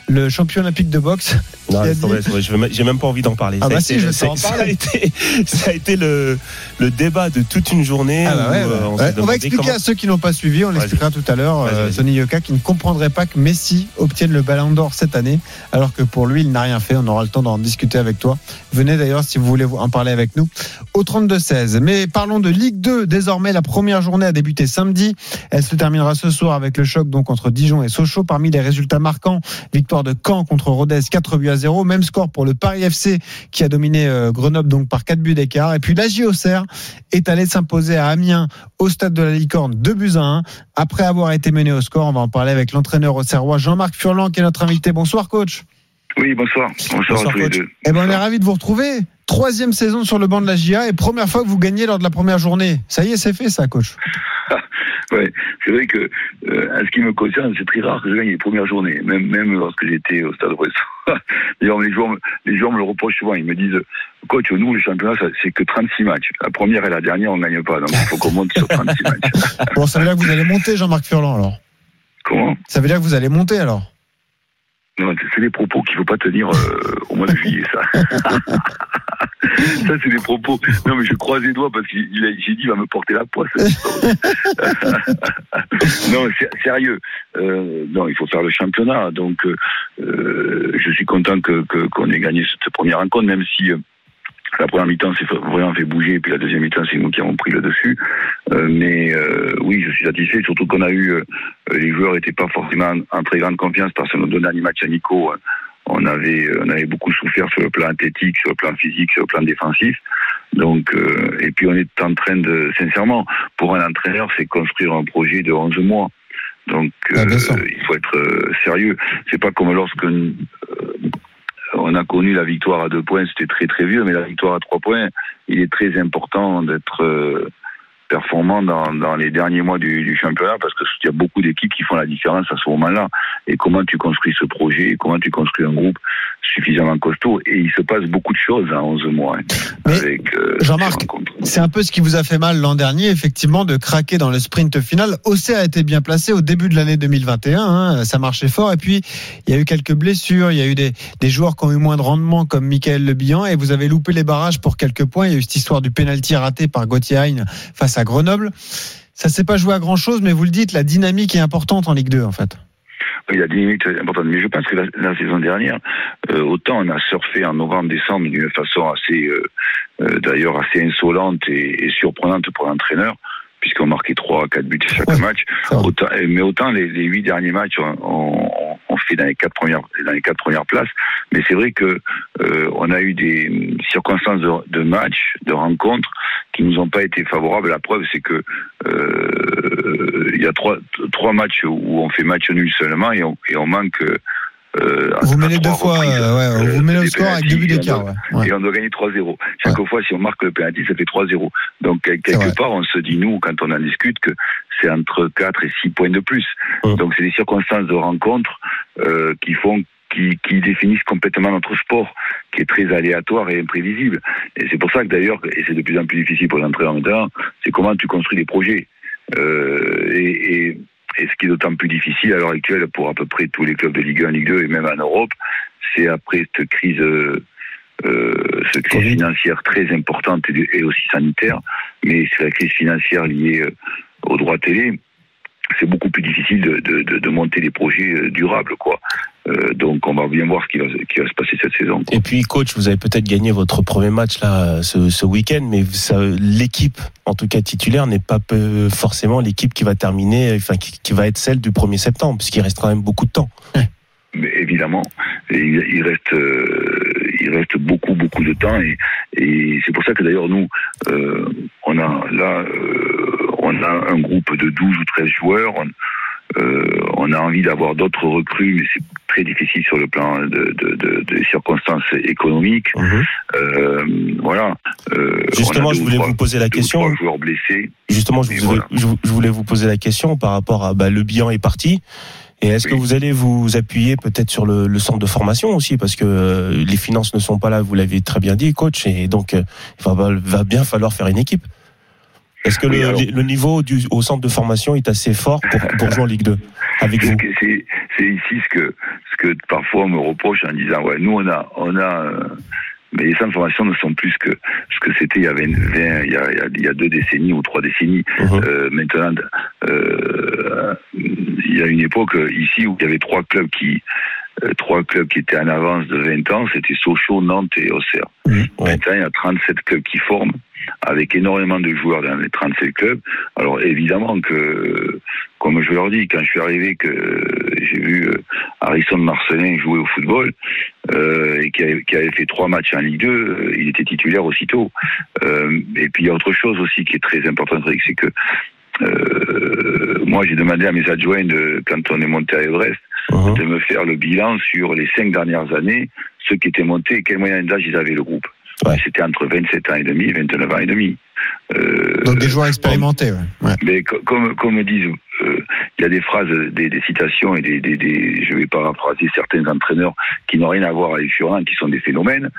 le champion olympique de boxe. Non, a je J'ai même pas envie d'en parler. Ah Ça a bah été- si, je vais ça- t'en ça a été, ça a été le, le débat de toute une journée. Ah bah ouais, euh, ouais. on, s'est Ouais, on va expliquer comment- à ceux qui n'ont pas suivi, on l'expliquera tout à l'heure. Euh. Tony Yoka qui ne comprendrait pas que Messi obtienne le ballon d'or cette année, alors que pour lui, il n'a rien fait. On aura le temps d'en discuter avec toi. Venez d'ailleurs si vous voulez en parler avec nous au 32-16. Mais parlons de Ligue 2. Désormais, la première journée a débuté samedi. Elle se terminera ce soir avec le choc donc entre Dijon et Sochaux. Parmi les résultats marquants, victoire de Caen contre Rodez, 4 buts à 0. Même score pour le Paris FC qui a dominé euh, Grenoble donc par 4 buts d'écart. Et puis la JOCR est allée s'imposer à Amiens au stade de la Licorne 2 buts à 1. Après avoir été mené au score, on va en parler avec l'entraîneur au Serrois Jean-Marc Furlan qui est notre invité. Bonsoir coach. Oui, bonsoir. Bonsoir, Bonsoir, à tous les coach. deux. Eh ben on est ravi de vous retrouver. Troisième saison sur le banc de la GIA et première fois que vous gagnez lors de la première journée. Ça y est, c'est fait ça, coach. Ouais, c'est vrai que, euh, en ce qui me concerne, c'est très rare que je gagne les premières journées, même, même lorsque j'étais au Stade Brestois. D'ailleurs, les joueurs, me- les joueurs me le reprochent souvent. Ils me disent, coach, nous, le championnat, c'est que 36 matchs. La première et la dernière, on ne gagne pas. Donc, il faut qu'on monte sur 36 matchs. Bon, ça veut dire que vous allez monter, Jean-Marc Furlan, alors. Comment? Ça veut dire que vous allez monter, alors. Non, c'est des propos qu'il ne faut pas tenir euh, au mois de juillet, ça. ça, c'est des propos. Non, mais je croise les doigts parce qu'il j'ai dit, il va me porter la poisse. non, sé- sérieux. Euh, non, il faut faire le championnat. Donc, euh, je suis content que que- qu'on ait gagné cette première rencontre, même si. Euh, la première mi-temps s'est vraiment fait bouger, et puis la deuxième mi-temps, c'est nous qui avons pris le dessus. Euh, mais euh, oui, je suis satisfait, surtout qu'on a eu, euh, les joueurs n'étaient pas forcément en très grande confiance parce qu'on nous donnait un match à Nico. euh, On avait, on avait beaucoup souffert sur le plan athlétique, sur le plan physique, sur le plan défensif. Donc, euh, et puis on est en train de, sincèrement, pour un entraîneur, c'est construire un projet de 11 mois. Donc, Ah, euh, il faut être euh, sérieux. C'est pas comme lorsque euh, on a connu la victoire à deux points, c'était très très vieux, mais la victoire à trois points, il est très important d'être euh, performant dans, dans les derniers mois du, du championnat parce que il y a beaucoup d'équipes qui font la différence à ce moment-là. Et comment tu construis ce projet, comment tu construis un groupe suffisamment costaud. Et il se passe beaucoup de choses en 11 mois. hein, euh, Jean-Marc. C'est un peu ce qui vous a fait mal l'an dernier, effectivement, de craquer dans le sprint final. Auxerre a été bien placé au début de l'année 2021, hein, ça marchait fort. Et puis, il y a eu quelques blessures, il y a eu des, des joueurs qui ont eu moins de rendement, comme Michael Le Bihan, et vous avez loupé les barrages pour quelques points. Il y a eu cette histoire du penalty raté par Gauthier Hein face à Grenoble. Ça s'est pas joué à grand chose, mais vous le dites, la dynamique est importante en Ligue 2, en fait. Oui, la dynamique est importante. Mais je pense que la, saison dernière, euh, autant on a surfé en novembre, décembre d'une façon assez, euh, euh, d'ailleurs, assez insolente et, et surprenante pour l'entraîneur, puisqu'on marquait 3 à 4 buts chaque Ouais, match. Autant, euh, mais autant les, les 8 derniers matchs, on, on, on fait dans les quatre premières, dans les quatre premières places. Mais c'est vrai que euh, on a eu des circonstances de, de matchs, de rencontres qui nous ont pas été favorables. La preuve, c'est que euh, il y a trois, trois matchs où on fait match nul seulement et on, et on manque. Euh, Vous menez deux fois, reprises, euh, ouais, euh, vous menez score avec deux buts et on d'écart. Ouais. Et on doit gagner 3-0. Chaque fois, si on marque le penalty, ça fait 3-0. Donc, quelque part, on se dit, nous, quand on en discute, que c'est entre 4 et 6 points de plus. Donc, c'est des circonstances de rencontre euh, qui font qui, qui définissent complètement notre sport, qui est très aléatoire et imprévisible. Et c'est pour ça que d'ailleurs, et c'est de plus en plus difficile pour les entraîneurs maintenant, c'est comment tu construis des projets. Euh, et, et, et ce qui est d'autant plus difficile à l'heure actuelle pour à peu près tous les clubs de Ligue 1, Ligue 2 et même en Europe, c'est après cette crise, euh, euh, cette crise financière très importante et, aussi sanitaire, mais c'est la crise financière liée euh, aux droits télé. C'est beaucoup plus difficile de, de, monter des projets durables, quoi. Euh, donc, on va bien voir ce qui va, qui va se passer cette saison. quoi. Et puis, coach, vous avez peut-être gagné votre premier match là ce, ce week-end, mais l'équipe, en tout cas titulaire, n'est pas peu- forcément l'équipe qui va terminer, enfin qui, qui va être celle du 1er septembre, puisqu'il reste quand même beaucoup de temps. Mais évidemment, il, il reste, euh, il reste beaucoup, beaucoup de temps, et, et c'est pour ça que d'ailleurs nous, euh, on a là, euh, on a un groupe de 12 ou 13 joueurs. On, on a envie d'avoir d'autres recrues, mais c'est très difficile sur le plan de, de, de- des circonstances économiques. Euh, voilà. Euh, Justement, je voulais trois- vous poser la question. joueurs blessés. Justement, je, vous- voilà. voulais vous poser la question par rapport à bah, le bilan est parti. Et est-ce que vous allez vous appuyer peut-être sur le, le centre de formation aussi? Parce que euh, les finances ne sont pas là, vous l'avez très bien dit, coach, et donc euh, il va, va bien falloir faire une équipe. Est-ce que Oui, le, alors- le niveau du, au centre de formation est assez fort pour, pour jouer en Ligue 2 avec C'est vous c'est- c'est ici ce que, ce que parfois on me reproche en disant ouais nous on a on a euh, mais les centres de formation ne sont plus que ce que c'était il y avait 20, il, y a, il, y a, il y a deux décennies ou trois décennies. Mhm. Euh, maintenant, euh, il y a une époque ici où il y avait trois clubs qui euh, trois clubs qui étaient en avance de 20 ans, c'était Sochaux, Nantes et Auxerre. Ouais. Maintenant, il y a 37 clubs qui forment, avec énormément de joueurs dans les 37 clubs. Alors évidemment que, comme je leur dis, quand je suis arrivé, que j'ai vu euh, Harrison Marcelin jouer au football, euh, et qui avait, qui avait fait trois matchs en Ligue 2, euh, il était titulaire aussitôt. Euh, et puis il y a autre chose aussi qui est très importante, c'est que euh, moi j'ai demandé à mes adjoints, de, quand on est monté à Everest, Mhm. de me faire le bilan sur les cinq dernières années, ceux qui étaient montés et quel moyen d'âge ils avaient le groupe. Ouais. C'était entre 27 ans et demi et 29 ans et demi. Euh, Donc des joueurs expérimentés. ouais. Mais co- comme, comme disent, euh, il y a des phrases, des, des citations et des, des, des- je vais paraphraser certains entraîneurs qui n'ont rien à voir avec Furlan, qui sont des phénomènes,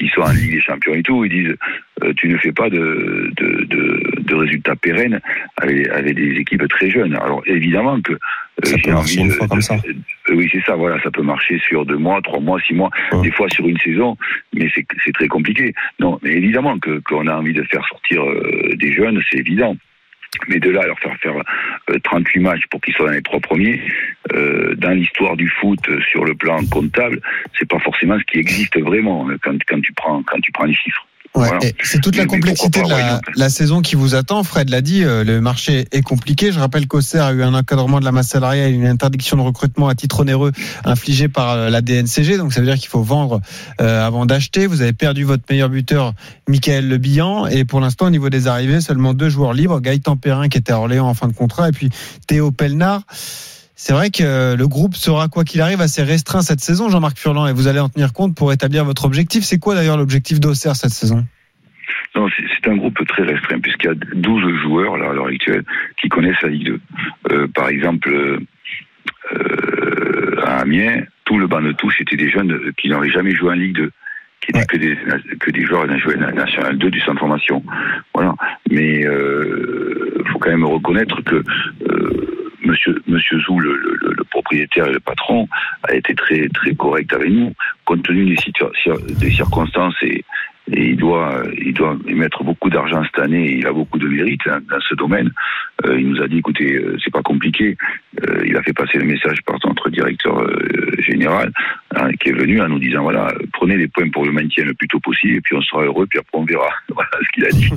qui sont en Ligue des Champions et tout. Ils disent, euh, tu ne fais pas de, de, de, de résultats pérennes avec, avec des équipes très jeunes. Alors évidemment que euh, Ça peut j'ai marcher envie une fois comme ça. euh, oui, c'est ça. Voilà, ça peut marcher sur deux mois, trois mois, six mois, Ouais. des fois sur une saison, mais c'est c'est très compliqué. Non, mais évidemment que qu'on a envie de faire sortir des jeunes, c'est évident. Mais de là à leur faire faire euh, 38 matchs pour qu'ils soient dans les trois premiers, euh, dans l'histoire du foot euh, sur le plan comptable, c'est pas forcément ce qui existe vraiment hein, quand, quand tu prends quand tu prends les chiffres. Ouais, Voilà. C'est toute la complexité de la, saison qui vous attend. Fred l'a dit, euh, le marché est compliqué. Je rappelle qu'Auxerre a eu un encadrement de la masse salariale et une interdiction de recrutement à titre onéreux infligée par euh, la DNCG. Donc ça veut dire qu'il faut vendre euh, avant d'acheter. Vous avez perdu votre meilleur buteur, Michael Le Bihan. Et pour l'instant, au niveau des arrivées, seulement deux joueurs libres. Gaëtan Perrin qui était à Orléans en fin de contrat et puis Théo Pelnard. C'est vrai que euh, le groupe sera, quoi qu'il arrive, assez restreint cette saison, Jean-Marc Furlan, et vous allez en tenir compte pour établir votre objectif. C'est quoi d'ailleurs l'objectif d'Auxerre cette saison? Non, c'est un groupe très restreint, puisqu'il y a 12 joueurs là, à l'heure actuelle qui connaissent la Ligue 2. Euh, par exemple, euh, à Amiens, tout le banc de touche était des jeunes qui n'avaient jamais joué en Ligue 2 qui étaient que des que des joueurs national 2 du centre de formation. Voilà. Mais euh, faut quand même reconnaître que euh, Monsieur Monsieur Zou, le, le, le, propriétaire et le patron, a été très très correct avec nous, compte tenu des, des circonstances et, et il doit, il doit mettre beaucoup d'argent cette année. Et il a beaucoup de mérite hein, dans ce domaine. Euh, il nous a dit, écoutez, euh, c'est pas compliqué. Euh, il a fait passer le message par notre directeur euh, général, hein, qui est venu en nous disant, voilà, prenez les points pour le maintien le plus tôt possible, et puis on sera heureux, puis après on verra. voilà ce qu'il a dit.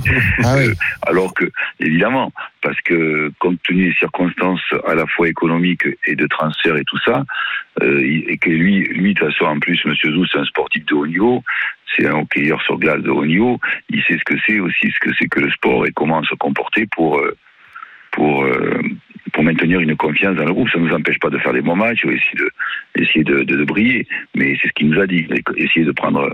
ah oui. Alors que, évidemment, parce que compte tenu des circonstances à la fois économiques et de transfert et tout ça, et que lui, lui de toute façon en plus, Monsieur Zou, c'est un sportif de haut niveau c'est un hockeyeur sur glace de haut niveau. Il sait ce que c'est aussi, ce que c'est que le sport et comment se comporter pour pour pour maintenir une confiance dans le groupe. Ça ne nous empêche pas de faire des bons matchs ou essayer de, de briller. Mais c'est ce qu'il nous a dit, essayer de prendre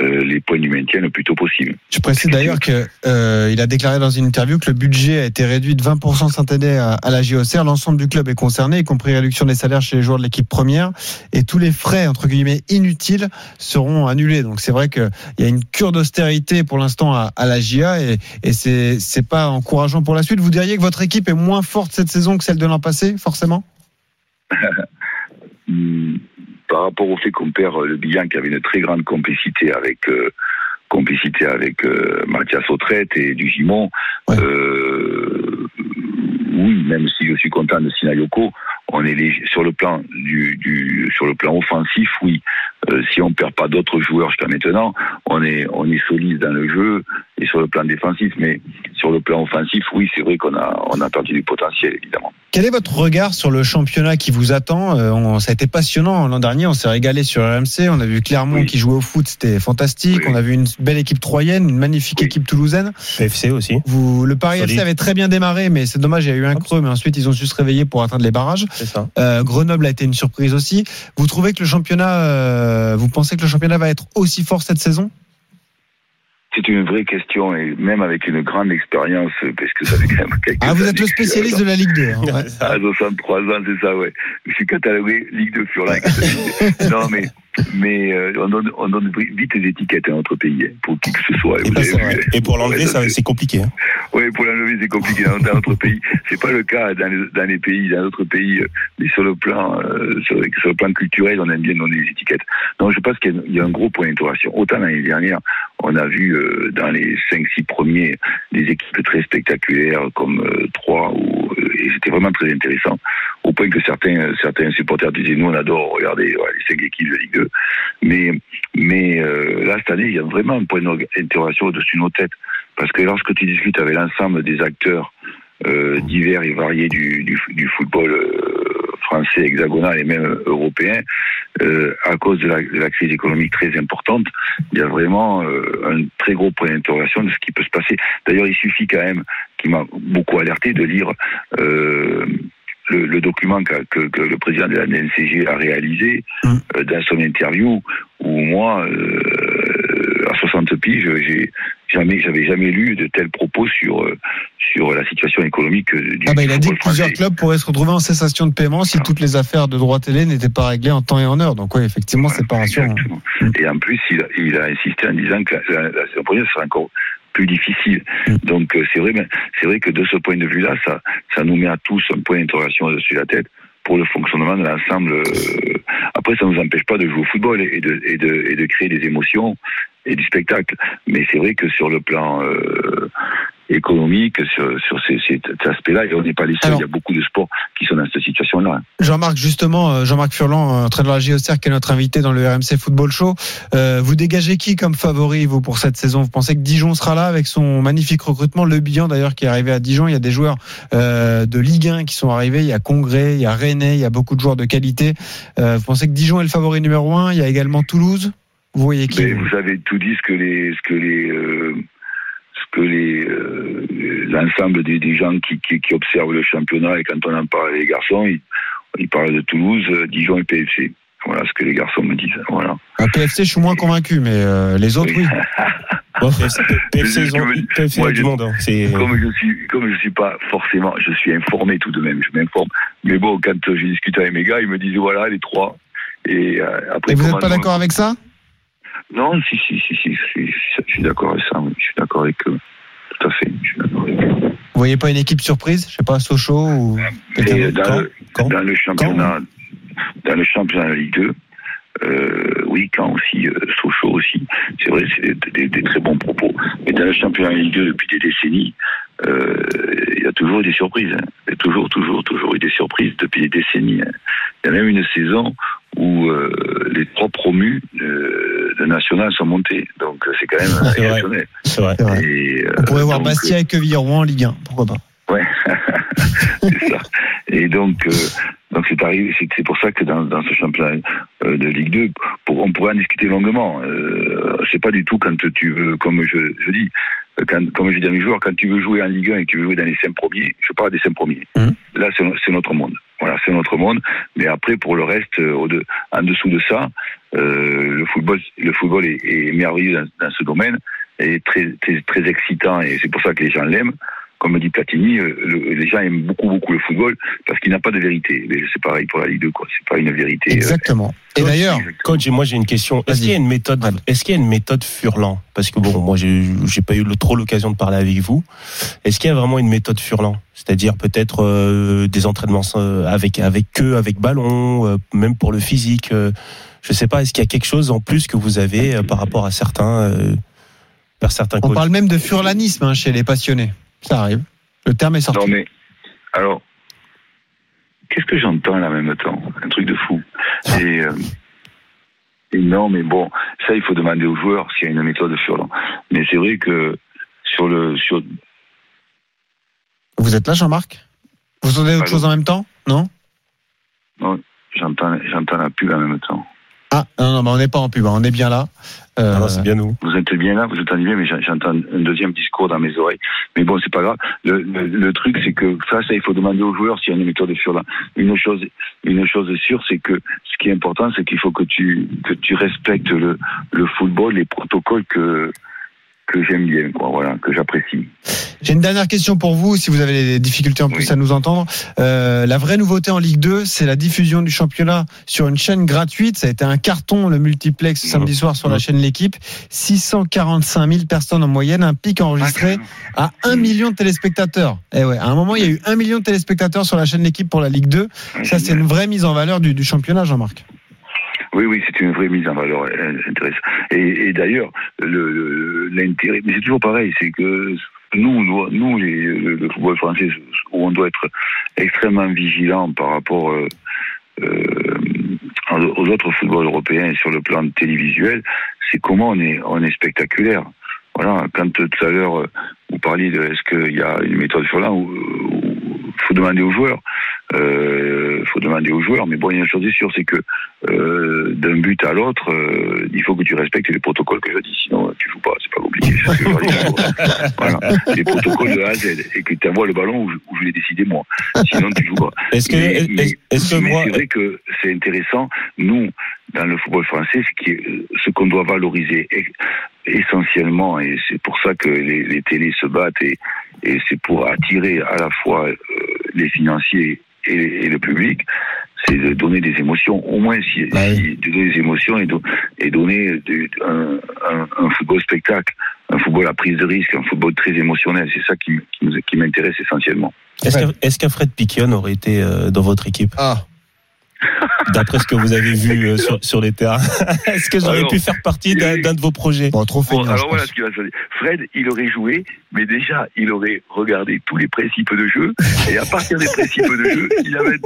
euh, les points du maintien le plus tôt possible. Je précise d'ailleurs qu'il euh, a déclaré dans une interview que le budget a été réduit de 20% cette année à, à la JOCR. L'ensemble du club est concerné, y compris réduction des salaires chez les joueurs de l'équipe première. Et tous les frais, entre guillemets, inutiles seront annulés. Donc c'est vrai qu'il y a une cure d'austérité pour l'instant à, à, la GIA et, et c'est pas encourageant pour la suite. Vous diriez que votre équipe est moins forte cette saison que celle de l'an passé, forcément? Par rapport au fait qu'on perd le bilan qui avait une très grande complicité avec euh, complicité avec euh, Mathias Autrette et du Gimon, ouais. euh, oui, même si je suis content de Sinayoko, on est sur le plan du, du, sur le plan offensif, oui. Euh, si on perd pas d'autres joueurs jusqu'à maintenant, on est on est solide dans le jeu et sur le plan défensif, mais sur le plan offensif, oui, c'est vrai qu'on a on a perdu du potentiel évidemment. Quel est votre regard sur le championnat qui vous attend? Euh, on, Ça a été passionnant l'an dernier, on s'est régalé sur RMC, on a vu Clermont oui. qui jouait au foot, c'était fantastique. Oui. On a vu une belle équipe troyenne, une magnifique oui. équipe toulousaine. FC aussi. Vous, le Paris Solide. FC avait très bien démarré, mais c'est dommage, il y a eu un creux, mais ensuite ils ont su se réveiller pour atteindre les barrages. Euh, Grenoble a été une surprise aussi. Vous trouvez que le championnat, euh, vous pensez que le championnat va être aussi fort cette saison? C'est une vraie question et même avec une grande expérience, parce que ça fait quand même quelques Ah, vous êtes le spécialiste de la Ligue 2. Hein, ouais. À 63 ans, c'est ça, ouais. Je suis catalogué Ligue 2 Furlan. non, mais mais euh, on, donne, on donne vite des étiquettes à notre pays, hein, pour qui que ce soit. Et, et pour l'enlever, ouais, c'est compliqué. Hein. Oui, pour l'enlever, c'est compliqué dans, notre pays. C'est pas le cas dans les, dans les pays, dans d'autres pays, mais sur le plan, euh, sur, sur, le plan culturel, on aime bien donner des étiquettes. Donc, je pense qu'il y, y, a un gros point d'interrogation. Autant l'année dernière, on a vu euh, dans les 5-6 premiers des équipes très spectaculaires comme euh, Troyes, ou, et c'était vraiment très intéressant, au point que certains, certains supporters disaient, nous, on adore regarder ouais, les 5 équipes de Ligue 2. Mais, mais euh, là, cette année, il y a vraiment un point d'interrogation au-dessus de nos têtes. Parce que lorsque tu discutes avec l'ensemble des acteurs euh, divers et variés du, du, football euh, français, hexagonal et même européen, à cause de la, de la, crise économique très importante, il y a vraiment un très gros point d'interrogation de ce qui peut se passer. D'ailleurs, il suffit quand même, qui m'a beaucoup alerté, de lire le, le, document que, que, que, le président de la NCG a réalisé mmh. euh, dans son interview, où moi, euh, à 60 piges, j'ai jamais, j'avais jamais lu de tels propos sur euh, sur la situation économique du. Ah bah il a dit que plusieurs clubs pourraient se retrouver en cessation de paiement si ah. toutes les affaires de droit télé n'étaient pas réglées en temps et en heure. Donc oui, effectivement, c'est pas rassurant. Et en plus, il a, il a insisté en disant que la, la, la encore plus difficile. Donc c'est vrai, c'est vrai que de ce point de vue-là, ça, ça nous met à tous un point d'interrogation au-dessus de la tête pour le fonctionnement de l'ensemble. Euh, Après, ça ne nous empêche pas de jouer au football et de, et de, et de créer des émotions et du spectacle. Mais c'est vrai que sur le plan euh, économique sur, sur ces, cet aspect-là. Et on n'est pas les seuls. Alors, il y a beaucoup de sports qui sont dans cette situation-là. Jean-Marc, justement, Jean-Marc Furlan, entraîneur de la JOCR, qui est notre invité dans le RMC Football Show. Euh, vous dégagez qui comme favori, vous, pour cette saison? Vous pensez que Dijon sera là avec son magnifique recrutement? Le Bihan, d'ailleurs, qui est arrivé à Dijon. Il y a des joueurs euh, de Ligue 1 qui sont arrivés. Il y a Congrès, il y a Rennais, il y a beaucoup de joueurs de qualité. Euh, vous pensez que Dijon est le favori numéro 1 Il y a également Toulouse vous voyez qui? Mais vous avez tout dit ce que les, ce que les, euh, que les euh, l'ensemble des, des, gens qui, qui, qui, observent le championnat et quand on en parle avec les garçons, ils, ils parlent de Toulouse, Dijon et PFC. Voilà ce que les garçons me disent. Voilà. À PFC, je suis moins convaincu, mais euh, les autres, oui. Bon, PFC, ont- PFC moi, du je- monde. hein. Comme je suis, comme je suis pas forcément, je suis informé tout de même, je m'informe. Mais bon, quand euh, j'ai discuté avec mes gars, ils me disent voilà les trois. Et euh, après. Et vous n'êtes pas d'accord avec ça? Non, si, si, si, si, je suis d'accord avec ça. Je suis d'accord avec eux. Tout à fait. Je suis d'accord avec eux. Vous voyez pas une équipe surprise? Je sais pas, Sochaux ou d'autre? dans, le, Caen dans le championnat, dans le championnat Ligue 2, euh, oui, quand aussi, euh, Sochaux aussi, c'est vrai, c'est des, des- des très bons propos. Mais dans le championnat de Ligue 2 depuis des décennies, euh, il y a toujours eu des surprises. hein. Il y a toujours, toujours, toujours eu des surprises depuis des décennies. hein. Il y a même une saison où euh, les trois promus euh, de national sont montés. Donc euh, c'est quand même C'est vrai. exceptionnel. c'est vrai. C'est vrai. Et, euh, On pourrait voir donc, Bastia et Queville-Rouen en Ligue 1, pourquoi pas Ouais, c'est ça. Et donc, euh, donc c'est arrivé. C'est, pour ça que dans, dans ce championnat de Ligue 2, pour, on pourrait en discuter longuement. Euh, c'est pas du tout quand tu veux, comme je, je dis, quand, comme je dis à mes joueurs, quand tu veux jouer en Ligue 1 et que tu veux jouer dans les cinq premiers, je parle des cinq premiers. Mhm. Là, c'est, notre monde. Voilà, c'est notre monde. Mais après, pour le reste, euh, au de, en dessous de ça, euh, le football, le football est, est merveilleux dans, dans ce domaine, et très, très, très excitant, et c'est pour ça que les gens l'aiment comme dit Platini, euh, le- les gens aiment beaucoup beaucoup le football parce qu'il n'a pas de vérité. Mais c'est pareil pour la Ligue 2, quoi. C'est pas une vérité. euh, Exactement. Et d'ailleurs, Coach, moi j'ai une question. Est-ce qu'il y a une méthode, est-ce qu'il y a une méthode Furlan? Parce que bon, moi j'ai pas eu le- trop l'occasion de parler avec vous. Est-ce qu'il y a vraiment une méthode Furlan? C'est-à-dire peut-être euh, des entraînements avec avec eux, avec ballon, euh, même pour le physique. euh, je sais pas. Est-ce qu'il y a quelque chose en plus que vous avez euh, par rapport à certains, euh, par certains on coachs? parle même de furlanisme hein, chez les passionnés. Ça arrive. Le terme est sorti. Non mais alors, qu'est-ce que j'entends là en même temps? Un truc de fou. Et, euh, et non, mais bon, ça il faut demander aux joueurs s'il y a une méthode de Furlan. Mais c'est vrai que sur le sur Vous êtes là, Jean-Marc? Vous entendez autre chose en même temps? Non j'entends j'entends la pub en même temps. Ah, non, non, mais on n'est pas en pub, hein, on est bien là. Euh, Ah non, c'est bien nous. Vous êtes bien là, vous entendez bien, mais j'en- j'entends un deuxième discours dans mes oreilles. Mais bon, c'est pas grave. Le, le, le truc, c'est que ça, ça, il faut demander aux joueurs s'il y a une méthode de Furlan. Une chose, une chose est sûre, c'est que ce qui est important, c'est qu'il faut que tu que tu respectes le, le football, les protocoles que que j'aime bien, quoi, voilà, que j'apprécie. J'ai une dernière question pour vous, si vous avez des difficultés en plus Oui. à nous entendre. Euh, la vraie nouveauté en Ligue 2, c'est la diffusion du championnat sur une chaîne gratuite. Ça a été un carton, le multiplex samedi soir sur la chaîne L'équipe. 645 000 personnes en moyenne, un pic enregistré à 1 million de téléspectateurs. Eh ouais, à un moment, il y a eu 1 million de téléspectateurs sur la chaîne L'équipe pour la Ligue 2. Ça, c'est une vraie mise en valeur du, du championnat, Jean-Marc. Oui, oui, c'est une vraie mise en valeur intéressante. Et, d'ailleurs, le- le- l'intérêt, mais c'est toujours pareil, c'est que nous, nous, les- le, football français, où on doit être extrêmement vigilant par rapport euh, euh, aux autres footballs européens sur le plan télévisuel, c'est comment on est, on est spectaculaire. Voilà, quand tout à l'heure euh, vous parliez de est-ce qu'il y a une méthode sur là ou faut demander aux joueurs. Euh, faut demander aux joueurs. Mais bon, il y a une chose est sûre, c'est que euh, d'un but à l'autre, euh, il faut que tu respectes les protocoles que je dis. Sinon, tu joues pas. C'est pas compliqué. Ce que je voilà. Les protocoles de A à Z et que tu envoies le ballon où je, je l'ai décidé moi. Sinon, tu joues pas. Est-ce que, Mais- mais- est-ce que moi, c'est vrai que c'est intéressant. Nous, dans le football français, ce est, ce qu'on doit valoriser essentiellement, et c'est pour ça que les, les télés se battent, et, et c'est pour attirer à la fois les financiers et, et le public, c'est de donner des émotions, au moins si, Bah oui. si- de donner des émotions et, do- et donner de- un, un- un football spectacle, un football à prise de risque, un football très émotionnel. C'est ça qui, m'intéresse essentiellement. est-ce qu'un Fred Piquion aurait été euh, dans votre équipe? Ah, D'après ce que vous avez vu euh, sur, sur les terrains, est-ce que j'aurais Alors, pu faire partie d'un d'un de vos projets bon, trop Bon, feignant, je alors voilà ce qui va se passer. Fred, il aurait joué, mais déjà, il aurait regardé tous les principes de jeu, et à partir des principes de jeu, il avait,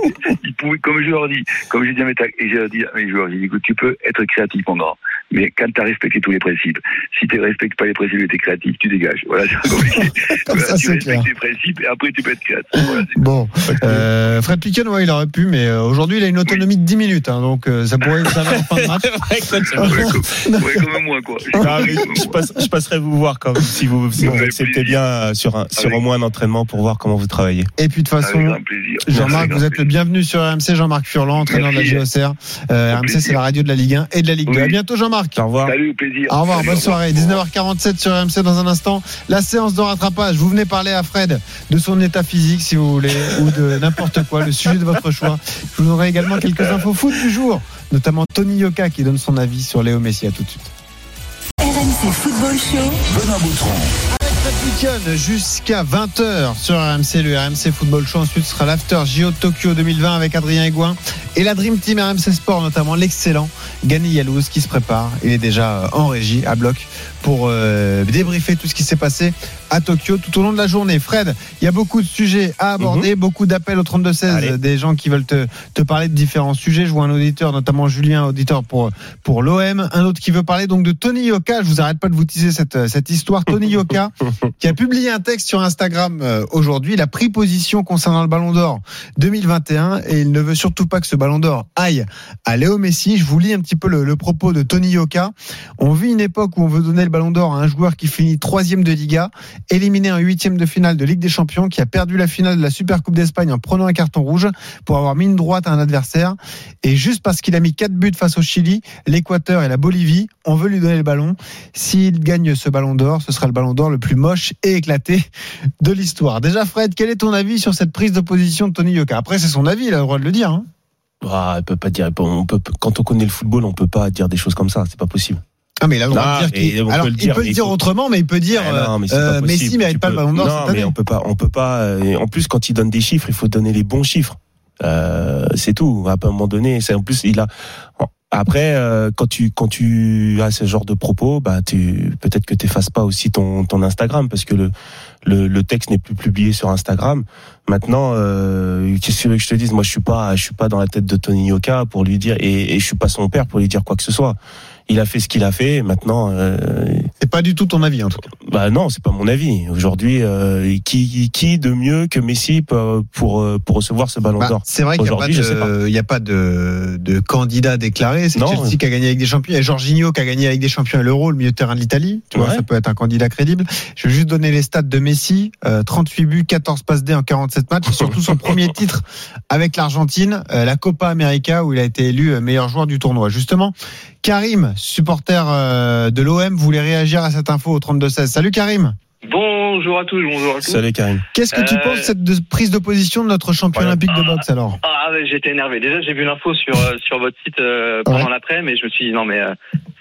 il pouvait, comme je leur dis, comme j'ai dit à mes, et j'ai dit à mes joueurs, j'ai dit, écoute, tu peux être créatif, grand, mais quand tu as respecté tous les principes, si tu ne respectes pas les principes et tu es créatif, tu dégages. Voilà, c'est pas compliqué. Comme Voilà, ça, tu respectes clair. les principes, et après, tu peux être créatif. Voilà, Bon, euh, Fred Piquion, ouais, il aurait pu, mais euh, aujourd'hui, il a une autonomie de 10 minutes, hein, donc euh, ça pourrait être en fin de match. ouais, comme, ouais, comme moi, quoi. Non, mais je, passe- je passerai vous voir quand même, si vous, si Bon, vous avec acceptez bien sur, un, sur au moins un entraînement pour voir comment vous travaillez. Et puis de toute façon. Jean-Marc, vous êtes le bienvenu sur RMC, Jean-Marc Furlan, entraîneur de la. GOCR. Euh, RMC, c'est la radio de la Ligue 1 et de la Ligue 2. Oui. À bientôt, Jean-Marc. Au revoir. Salut, au plaisir. Au revoir, Salut, bonne au revoir. soirée. 19h47 sur RMC dans un instant. La séance de rattrapage. Vous venez parler à Fred de son état physique, si vous voulez, ou de n'importe quoi, le sujet de votre choix. Je vous donnerai également quelques infos foot du jour, notamment Tony Yoka qui donne son avis sur Léo Messi. À tout de suite. RMC Football Show. Benoît Boutron. Jusqu'à 20h sur RMC, le RMC Football Show. Ensuite ce sera l'After JO Tokyo 2020 avec Adrien Aigouin et la Dream Team RMC Sport, notamment l'excellent Gany Yalouz qui se prépare. Il est déjà en régie à bloc pour euh, débriefer tout ce qui s'est passé à Tokyo tout au long de la journée. Fred, il y a beaucoup de sujets à aborder, beaucoup d'appels au 32-16, Allez. des gens qui veulent te, te parler de différents sujets. Je vois un auditeur, notamment Julien, auditeur pour, pour l'OM, un autre qui veut parler donc de Tony Yoka. Je vous arrête pas de vous teaser cette, cette histoire. Tony Yoka, qui a publié un texte sur Instagram euh, aujourd'hui. Il a pris position concernant le Ballon d'Or 2021 et il ne veut surtout pas que ce Ballon d'Or aille à Léo Messi. Je vous lis un petit peu le, le propos de Tony Yoka. On vit une époque où on veut donner le Ballon d'Or à un joueur qui finit troisième de Liga, éliminé en huitième de finale de Ligue des Champions, qui a perdu la finale de la Super Coupe d'Espagne en prenant un carton rouge pour avoir mis une droite à un adversaire. Et juste parce qu'il a mis quatre buts face au Chili, l'Équateur et la Bolivie, on veut lui donner le ballon. S'il gagne ce Ballon d'Or, ce sera le Ballon d'Or le plus moche et éclaté de l'histoire. Déjà, Fred, quel est ton avis sur cette prise de position de Tony Yoka? Après, c'est son avis, il a le droit de le dire. hein. Ah, peut pas dire. Quand on connaît le football, on peut pas dire des choses comme ça. C'est pas possible. Ah, mais il a le droit Non, de dire qu'il. on peut Alors, le il dire, peut le dire autrement, mais il peut dire non, mais c'est euh, pas Messi mérite pas le Ballon d'Or Non, mais on peut pas, on peut pas. euh, En plus, quand il donne des chiffres, il faut donner les bons chiffres. Euh, c'est tout. À un moment donné, c'est en plus il a. Après, euh, quand tu quand tu as ce genre de propos, bah tu peut-être que t'effaces pas aussi ton ton Instagram parce que le le, le texte n'est plus publié sur Instagram. Maintenant, euh, qu'est-ce que tu veux que je te dise? Moi, je suis pas je suis pas dans la tête de Tony Yoka pour lui dire et, et je suis pas son père pour lui dire quoi que ce soit. Il a fait ce qu'il a fait. Maintenant, euh, C'est pas du tout ton avis, en tout cas. bah non, c'est pas mon avis. Aujourd'hui, euh, qui qui de mieux que Messi pour pour, euh, pour recevoir ce Ballon Bah, d'Or? c'est vrai qu'il n'y a pas de, il y a pas de, de candidat déclaré. C'est. Chelsea qui a gagné avec des champions. Il y a Jorginho qui a gagné avec des champions à l'Euro, le milieu de terrain de l'Italie. Tu vois, ça peut être un candidat crédible. Je vais juste donner les stats de Messi. Euh, 38 buts, 14 passes D en 47 matchs. Et surtout son premier titre avec l'Argentine, euh, la Copa América, où il a été élu euh, meilleur joueur du tournoi. Justement, Karim, supporter euh, de l'OM, voulait réagir à cette info au 32-16. Salut Karim. Bonjour à tous, bonjour à tous. Salut Karim. Qu'est-ce que tu Euh, penses de cette prise de position de notre champion Ouais. olympique de Ah. boxe alors? Ah, ouais, j'étais énervé. Déjà, j'ai vu l'info sur euh, sur votre site euh, pendant Ouais. l'après, mais je me suis dit non, mais euh,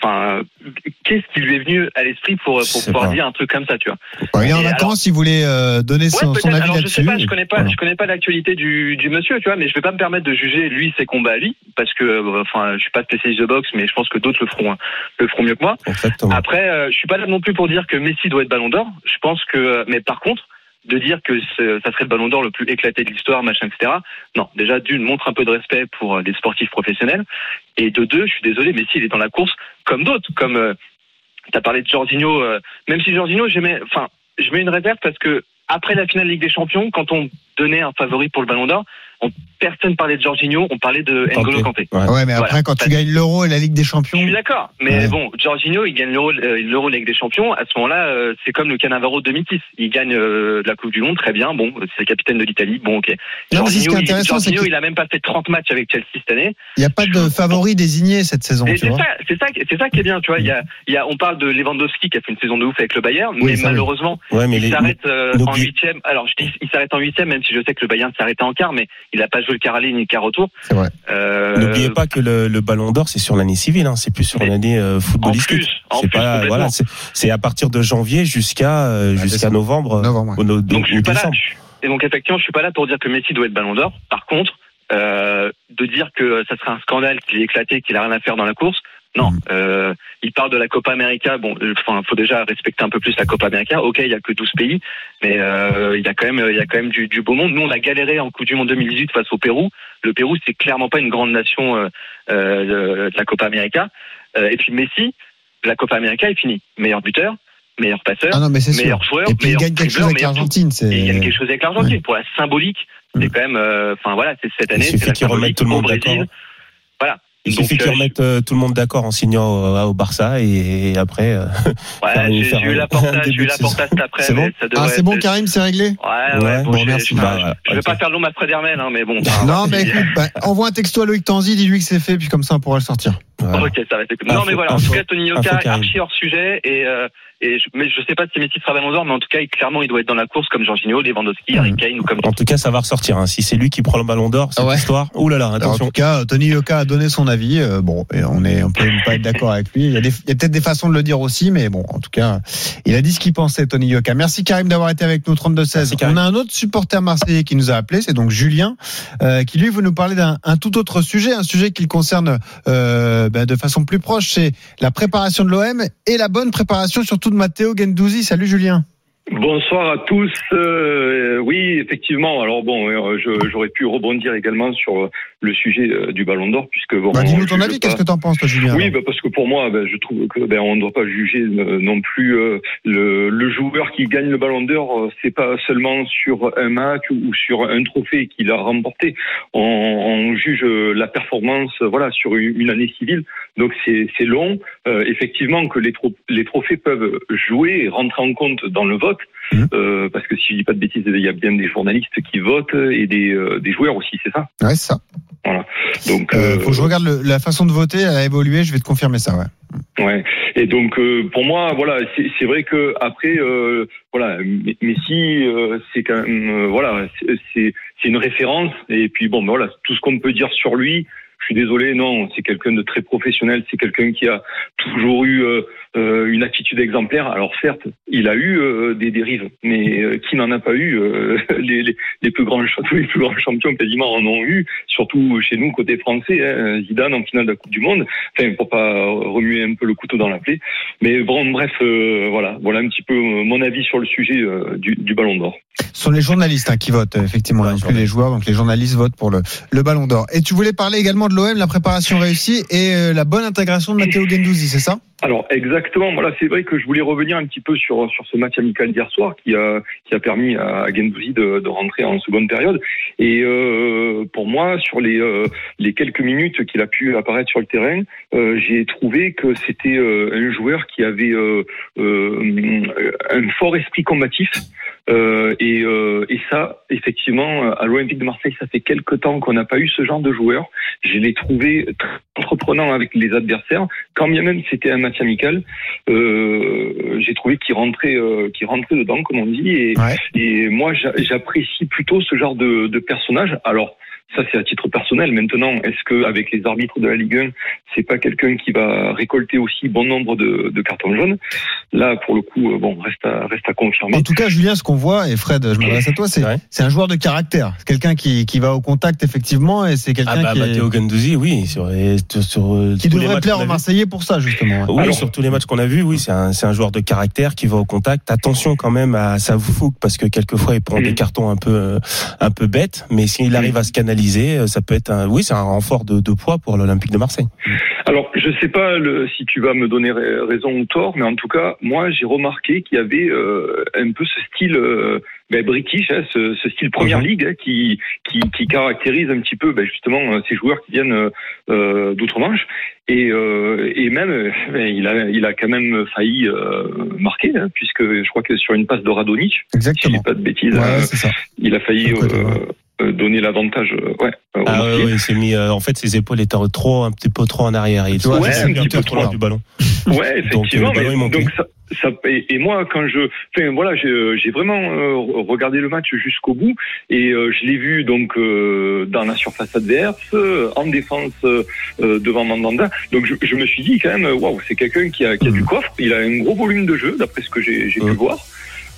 enfin, euh, qu'est-ce qui lui est venu à l'esprit pour pour pouvoir pas. dire un truc comme ça, tu vois? Bah, Il est en Et vacances, il voulait euh, donner Ouais, son, son avis Alors, je sais pas, je connais pas, Voilà. je connais pas l'actualité du du monsieur, tu vois, mais je vais pas me permettre de juger lui ses combats à lui, parce que euh, enfin, je suis pas spécialiste de boxe, mais je pense que d'autres le feront le feront mieux que moi. Exactement. Après, euh, je suis pas là non plus pour dire que Messi doit être Ballon d'Or. Je pense que, mais par contre, de dire que ça serait le Ballon d'Or le plus éclaté de l'histoire, machin, etc. Non, déjà d'une montre un peu de respect pour euh, les sportifs professionnels, et de deux, je suis désolé, Messi il est dans la course comme d'autres, comme euh, t'as parlé de Jorginho. euh, même si Jorginho, j'aimais, enfin, je mets une réserve parce que après la finale Ligue des Champions, quand on donnait un favori pour le Ballon d'Or, on, personne parlait de Jorginho, on parlait de N'Golo Kanté. Ouais. Ouais, mais après, Voilà. quand tu gagnes l'Euro et la Ligue des Champions, Je suis d'accord, mais Ouais. bon, Jorginho, il gagne l'Euro, euh, l'Euro Ligue des Champions. À ce moment-là, euh, c'est comme le Cannavaro de 2006. Il gagne euh, la Coupe du Monde, très bien. Bon, c'est le capitaine de l'Italie. Bon, ok. Non, c'est ce qui est Jorginho, il, Jorginho, il a même pas fait 30 matchs avec Chelsea cette année. il n'y a pas de favori désigné cette saison. C'est vois. ça, c'est ça, c'est ça qui est bien. Tu vois, il y a, il y a, on parle de Lewandowski qui a fait une saison de ouf avec le Bayern, Oui, mais ça, malheureusement, Ouais, mais il les, s'arrête euh, en huitième. Alors, je dis, il s'arrête en huitième, même si je sais que le Bayern s'arrête en quart, mais il a pas joué le aller ni le quart retour. C'est vrai. Euh, N'oubliez pas que le, le Ballon d'Or, c'est sur l'année civile, hein, c'est plus sur l'année euh, En footballistique. plus, en C'est plus, voilà, c'est c'est à partir de janvier jusqu'à euh, Ah, jusqu'à novembre, euh, Novembre, ouais. Donc je suis pas là. Et donc effectivement, je suis pas là pour dire que Messi doit être Ballon d'Or. Par contre, euh, de dire que ça serait un scandale qu'il est éclaté, qu'il a rien à faire dans la course. Non, Mm. euh, il parle de la Copa América. Bon, euh, enfin, faut déjà respecter un peu plus la Copa América. Ok, il y a que 12 pays, mais euh, il y a quand même, il y a quand même du, du beau monde. Nous, on a galéré en Coupe du Monde 2018 face au Pérou. Le Pérou, c'est clairement pas une grande nation euh, euh, de la Copa América. Euh, et puis Messi, la Copa América est finie. Meilleur buteur, meilleur passeur, Ah non, mais c'est sûr. meilleur joueur, Et puis il gagne quelque chose avec l'Argentine. il gagne quelque chose avec l'Argentine Ouais. pour la symbolique. C'est quand même, euh, enfin voilà, c'est cette année, c'est la symbolique tout le au monde Brésil. d'accord. Voilà. Il Donc, suffit qu'ils euh, remettent euh, tout le monde d'accord en signant euh, au Barça et, et après. euh, Ouais, j'ai eu un- la un portage, j'ai eu la portage cet après. C'est bon ça devrait Ah, c'est bon, Karim, c'est réglé? Ouais, ouais, Ouais, bon, bon, merci. bah, Bah, je vais ok. pas faire l'homme à Fred Hermel, hein, mais bon. Non, mais écoute, bah, envoie un texto à Loïc Tanzi, dis-lui que c'est fait, puis comme ça, on pourra le sortir. voilà. Ok, ça va être Non, mais voilà, en tout cas, Tony Yoka, archi hors sujet, et, euh, et je, mais je sais pas si Messi sera Ballon d'Or, mais en tout cas, il- clairement, il doit être dans la course comme Jorginho, Lewandowski, Harry Kane ou comme En tout cas, ça va ressortir. hein. Si c'est lui qui prend le ballon d'or, cette Ouais. histoire. Ouh là là, Alors, en attention. tout cas, Tony Yoka a donné son avis. euh, bon, et on est, on peut pas être d'accord avec lui. Il y a, des- il y a peut-être des façons de le dire aussi, mais bon, en tout cas, il a dit ce qu'il pensait, Tony Yoka. Merci Karim d'avoir été avec nous 32-16. Merci, Karim. On a un autre supporter marseillais qui nous a appelé, c'est donc Julien, euh, qui lui veut nous parler d'un un tout autre sujet, un sujet qui le concerne euh, ben, de façon plus proche, c'est la préparation de l'OM et la bonne préparation surtout de Matteo Gendouzi. Salut Julien. Bonsoir à tous. Euh, oui, effectivement. Alors bon, euh, j'aurais pu rebondir également sur le sujet euh, du Ballon d'Or, puisque bon. Bah, Dis-nous ton avis, qu'est-ce que t'en penses toi Julien Oui, bah, parce que pour moi, bah, je trouve que ben, on ne doit pas juger non plus le, le joueur qui gagne le Ballon d'Or. C'est pas seulement sur un match ou, sur un trophée qu'il a remporté. On, on juge la performance, voilà, sur une, année civile. Donc c'est long. Euh, effectivement, que les, tro- les trophées peuvent jouer et rentrer en compte dans le vote, Mhm. euh, parce que si je dis pas de bêtises, il y a bien des journalistes qui votent et des, euh, des joueurs aussi, c'est ça? Ouais, c'est ça. Donc Euh, euh, faut que je regarde le- la façon de voter, elle a évolué, je vais te confirmer ça, ouais. Ouais. Et donc pour moi, voilà, c'est vrai que après, voilà, Messi, c'est quand même, voilà, c'est une référence. Et puis bon, ben voilà, tout ce qu'on peut dire sur lui. Je suis désolé, non, c'est quelqu'un de très professionnel, c'est quelqu'un qui a toujours eu euh, une attitude exemplaire. Alors certes, il a eu euh, des dérives, mais euh, qui n'en a pas eu euh, les, les, les plus grands les plus grands champions quasiment en ont eu, surtout chez nous côté français. Hein, Zidane en finale de la Coupe du Monde. Enfin, pour pas remuer un peu le couteau dans la plaie. Mais bon, bref, euh, voilà, voilà un petit peu euh, mon avis sur le sujet euh, du, du Ballon d'Or. Ce sont les journalistes hein, qui votent, euh, effectivement, Ouais, non plus les joueurs, donc les journalistes votent pour le, le ballon d'or. Et tu voulais parler également de l'OM, la préparation réussie et euh, la bonne intégration de Matteo Gendouzi, c'est ça? Alors exactement, voilà, c'est vrai que je voulais revenir un petit peu sur sur ce match amical d'hier soir qui a qui a permis à Gendouzi de, de rentrer en seconde période. Et euh, pour moi, sur les euh, les quelques minutes qu'il a pu apparaître sur le terrain, euh, j'ai trouvé que c'était euh, un joueur qui avait euh, euh, un fort esprit combatif. Euh, et, euh, et ça, effectivement, à l'Olympique de Marseille, ça fait quelque temps qu'on n'a pas eu ce genre de joueur. Je l'ai trouvé très entreprenant avec les adversaires, quand bien même c'était un match amical. Euh, J'ai trouvé qu'il rentrait, euh, qu'il rentrait dedans, comme on dit. Et, Ouais. et moi, j'a- j'apprécie plutôt ce genre de, de personnage. Alors. Ça, c'est à titre personnel. Maintenant, est-ce que avec les arbitres de la Ligue 1, c'est pas quelqu'un qui va récolter aussi bon nombre de, de cartons jaunes? Là, pour le coup, euh, bon, reste à, reste à confirmer. En tout cas, Julien, ce qu'on voit, et Fred, je m'adresse à toi, c'est un joueur de caractère. C'est quelqu'un qui, qui va au contact, effectivement, et c'est quelqu'un Ah bah qui, est- Matteo Gendouzi, oui, sur, sur, sur, euh, qui devrait plaire aux. Marseillais pour ça, justement. ouais. Oui, Alors- sur tous les matchs qu'on a vus, oui, c'est un, c'est un joueur de caractère qui va au contact. Attention quand même à sa fougue parce que quelquefois il prend Mm. des cartons un peu, euh, un peu bêtes, mais s'il arrive à se canaliser, euh, ça peut être un, oui, c'est un renfort de, de poids pour l'Olympique de Marseille. Alors, je sais pas le, si tu vas me donner ra- raison ou tort, mais en tout cas, moi, j'ai remarqué qu'il y avait euh, un peu ce style euh, ben, british, hein, ce, ce style Première Mhm. Ligue, hein, qui, qui, qui caractérise un petit peu ben, justement ces joueurs qui viennent euh, d'outre-Manche. Et, et même, ben, il, a, il a quand même failli marquer, hein, puisque je crois que sur une passe de Radonic, si je dis pas de bêtises, Ouais, il a failli Euh, ouais. donner l'avantage. euh, ouais, euh, Ah ouais, ouais, il s'est mis, euh, en fait, ses épaules étaient trop, un petit peu trop en arrière. Et Tu vois, c'est il un petit peu trop du ballon. Ouais, effectivement. Donc, euh, le ballon, mais- il donc ça, ça, et, et moi, quand je, enfin voilà, j'ai vraiment euh, regardé le match jusqu'au bout et euh, je l'ai vu donc euh, dans la surface adverse, euh, en défense devant Mandanda. Donc je, je me suis dit quand même, waouh, c'est quelqu'un qui a, qui a du coffre. Il a un gros volume de jeu, d'après ce que j'ai pu Mhm. voir.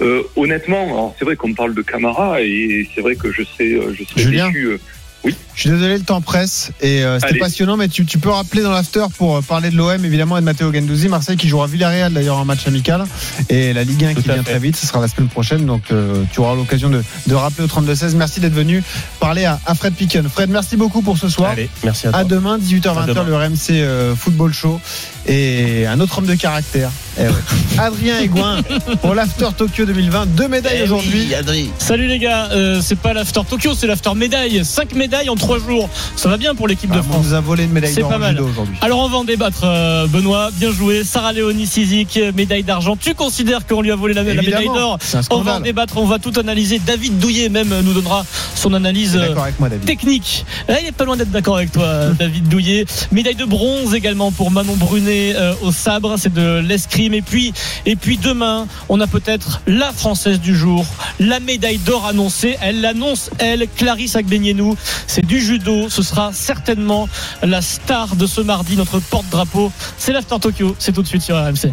Euh, honnêtement, c'est vrai qu'on parle de Camara et c'est vrai que je sais, euh, je serais Julien déçu. euh, Je suis désolé, le temps presse et euh, c'était passionnant, mais tu, tu peux rappeler dans l'after pour parler de l'OM évidemment et de Matteo Gendouzi, Marseille qui jouera Villarreal d'ailleurs en match amical et la Ligue 1 Tout qui vient fait. très vite, ce sera la semaine prochaine, donc tu auras l'occasion de, de rappeler au 32-16. Merci d'être venu parler à, à Fred Picken. Fred, merci beaucoup pour ce soir. Allez, merci à toi. À demain, 18h-20h, À demain. le RMC Football Show et un autre homme de caractère Eh ouais. Adrien Aigouin pour l'After Tokyo 2020. Deux médailles Eh aujourd'hui. oui. Salut les gars, euh, c'est pas l'after Tokyo, c'est l'after médaille. 5 médailles en 3 jours. Ça va bien pour l'équipe Ah, de on France. nous a volé une médaille C'est d'or aujourd'hui. Alors on va en débattre, euh, Benoît. Bien joué. Sarah Léonie Sizik, médaille d'argent. Tu considères qu'on lui a volé la, la médaille d'or On va en débattre, on va tout analyser. David Douillet même euh, nous donnera son analyse. T'es euh, D'accord avec moi, David. technique. Là, il est pas loin d'être d'accord avec toi, David Douillet. Médaille de bronze également pour Manon Brunet euh, au sabre, c'est de l'escrime. Et puis, demain, on a peut-être la française du jour, la médaille d'or annoncée. Elle l'annonce, elle, Clarisse Agbenienou. C'est du judo. Ce sera certainement la star de ce mardi, notre porte-drapeau. C'est l'After Tokyo. C'est tout de suite sur RMC.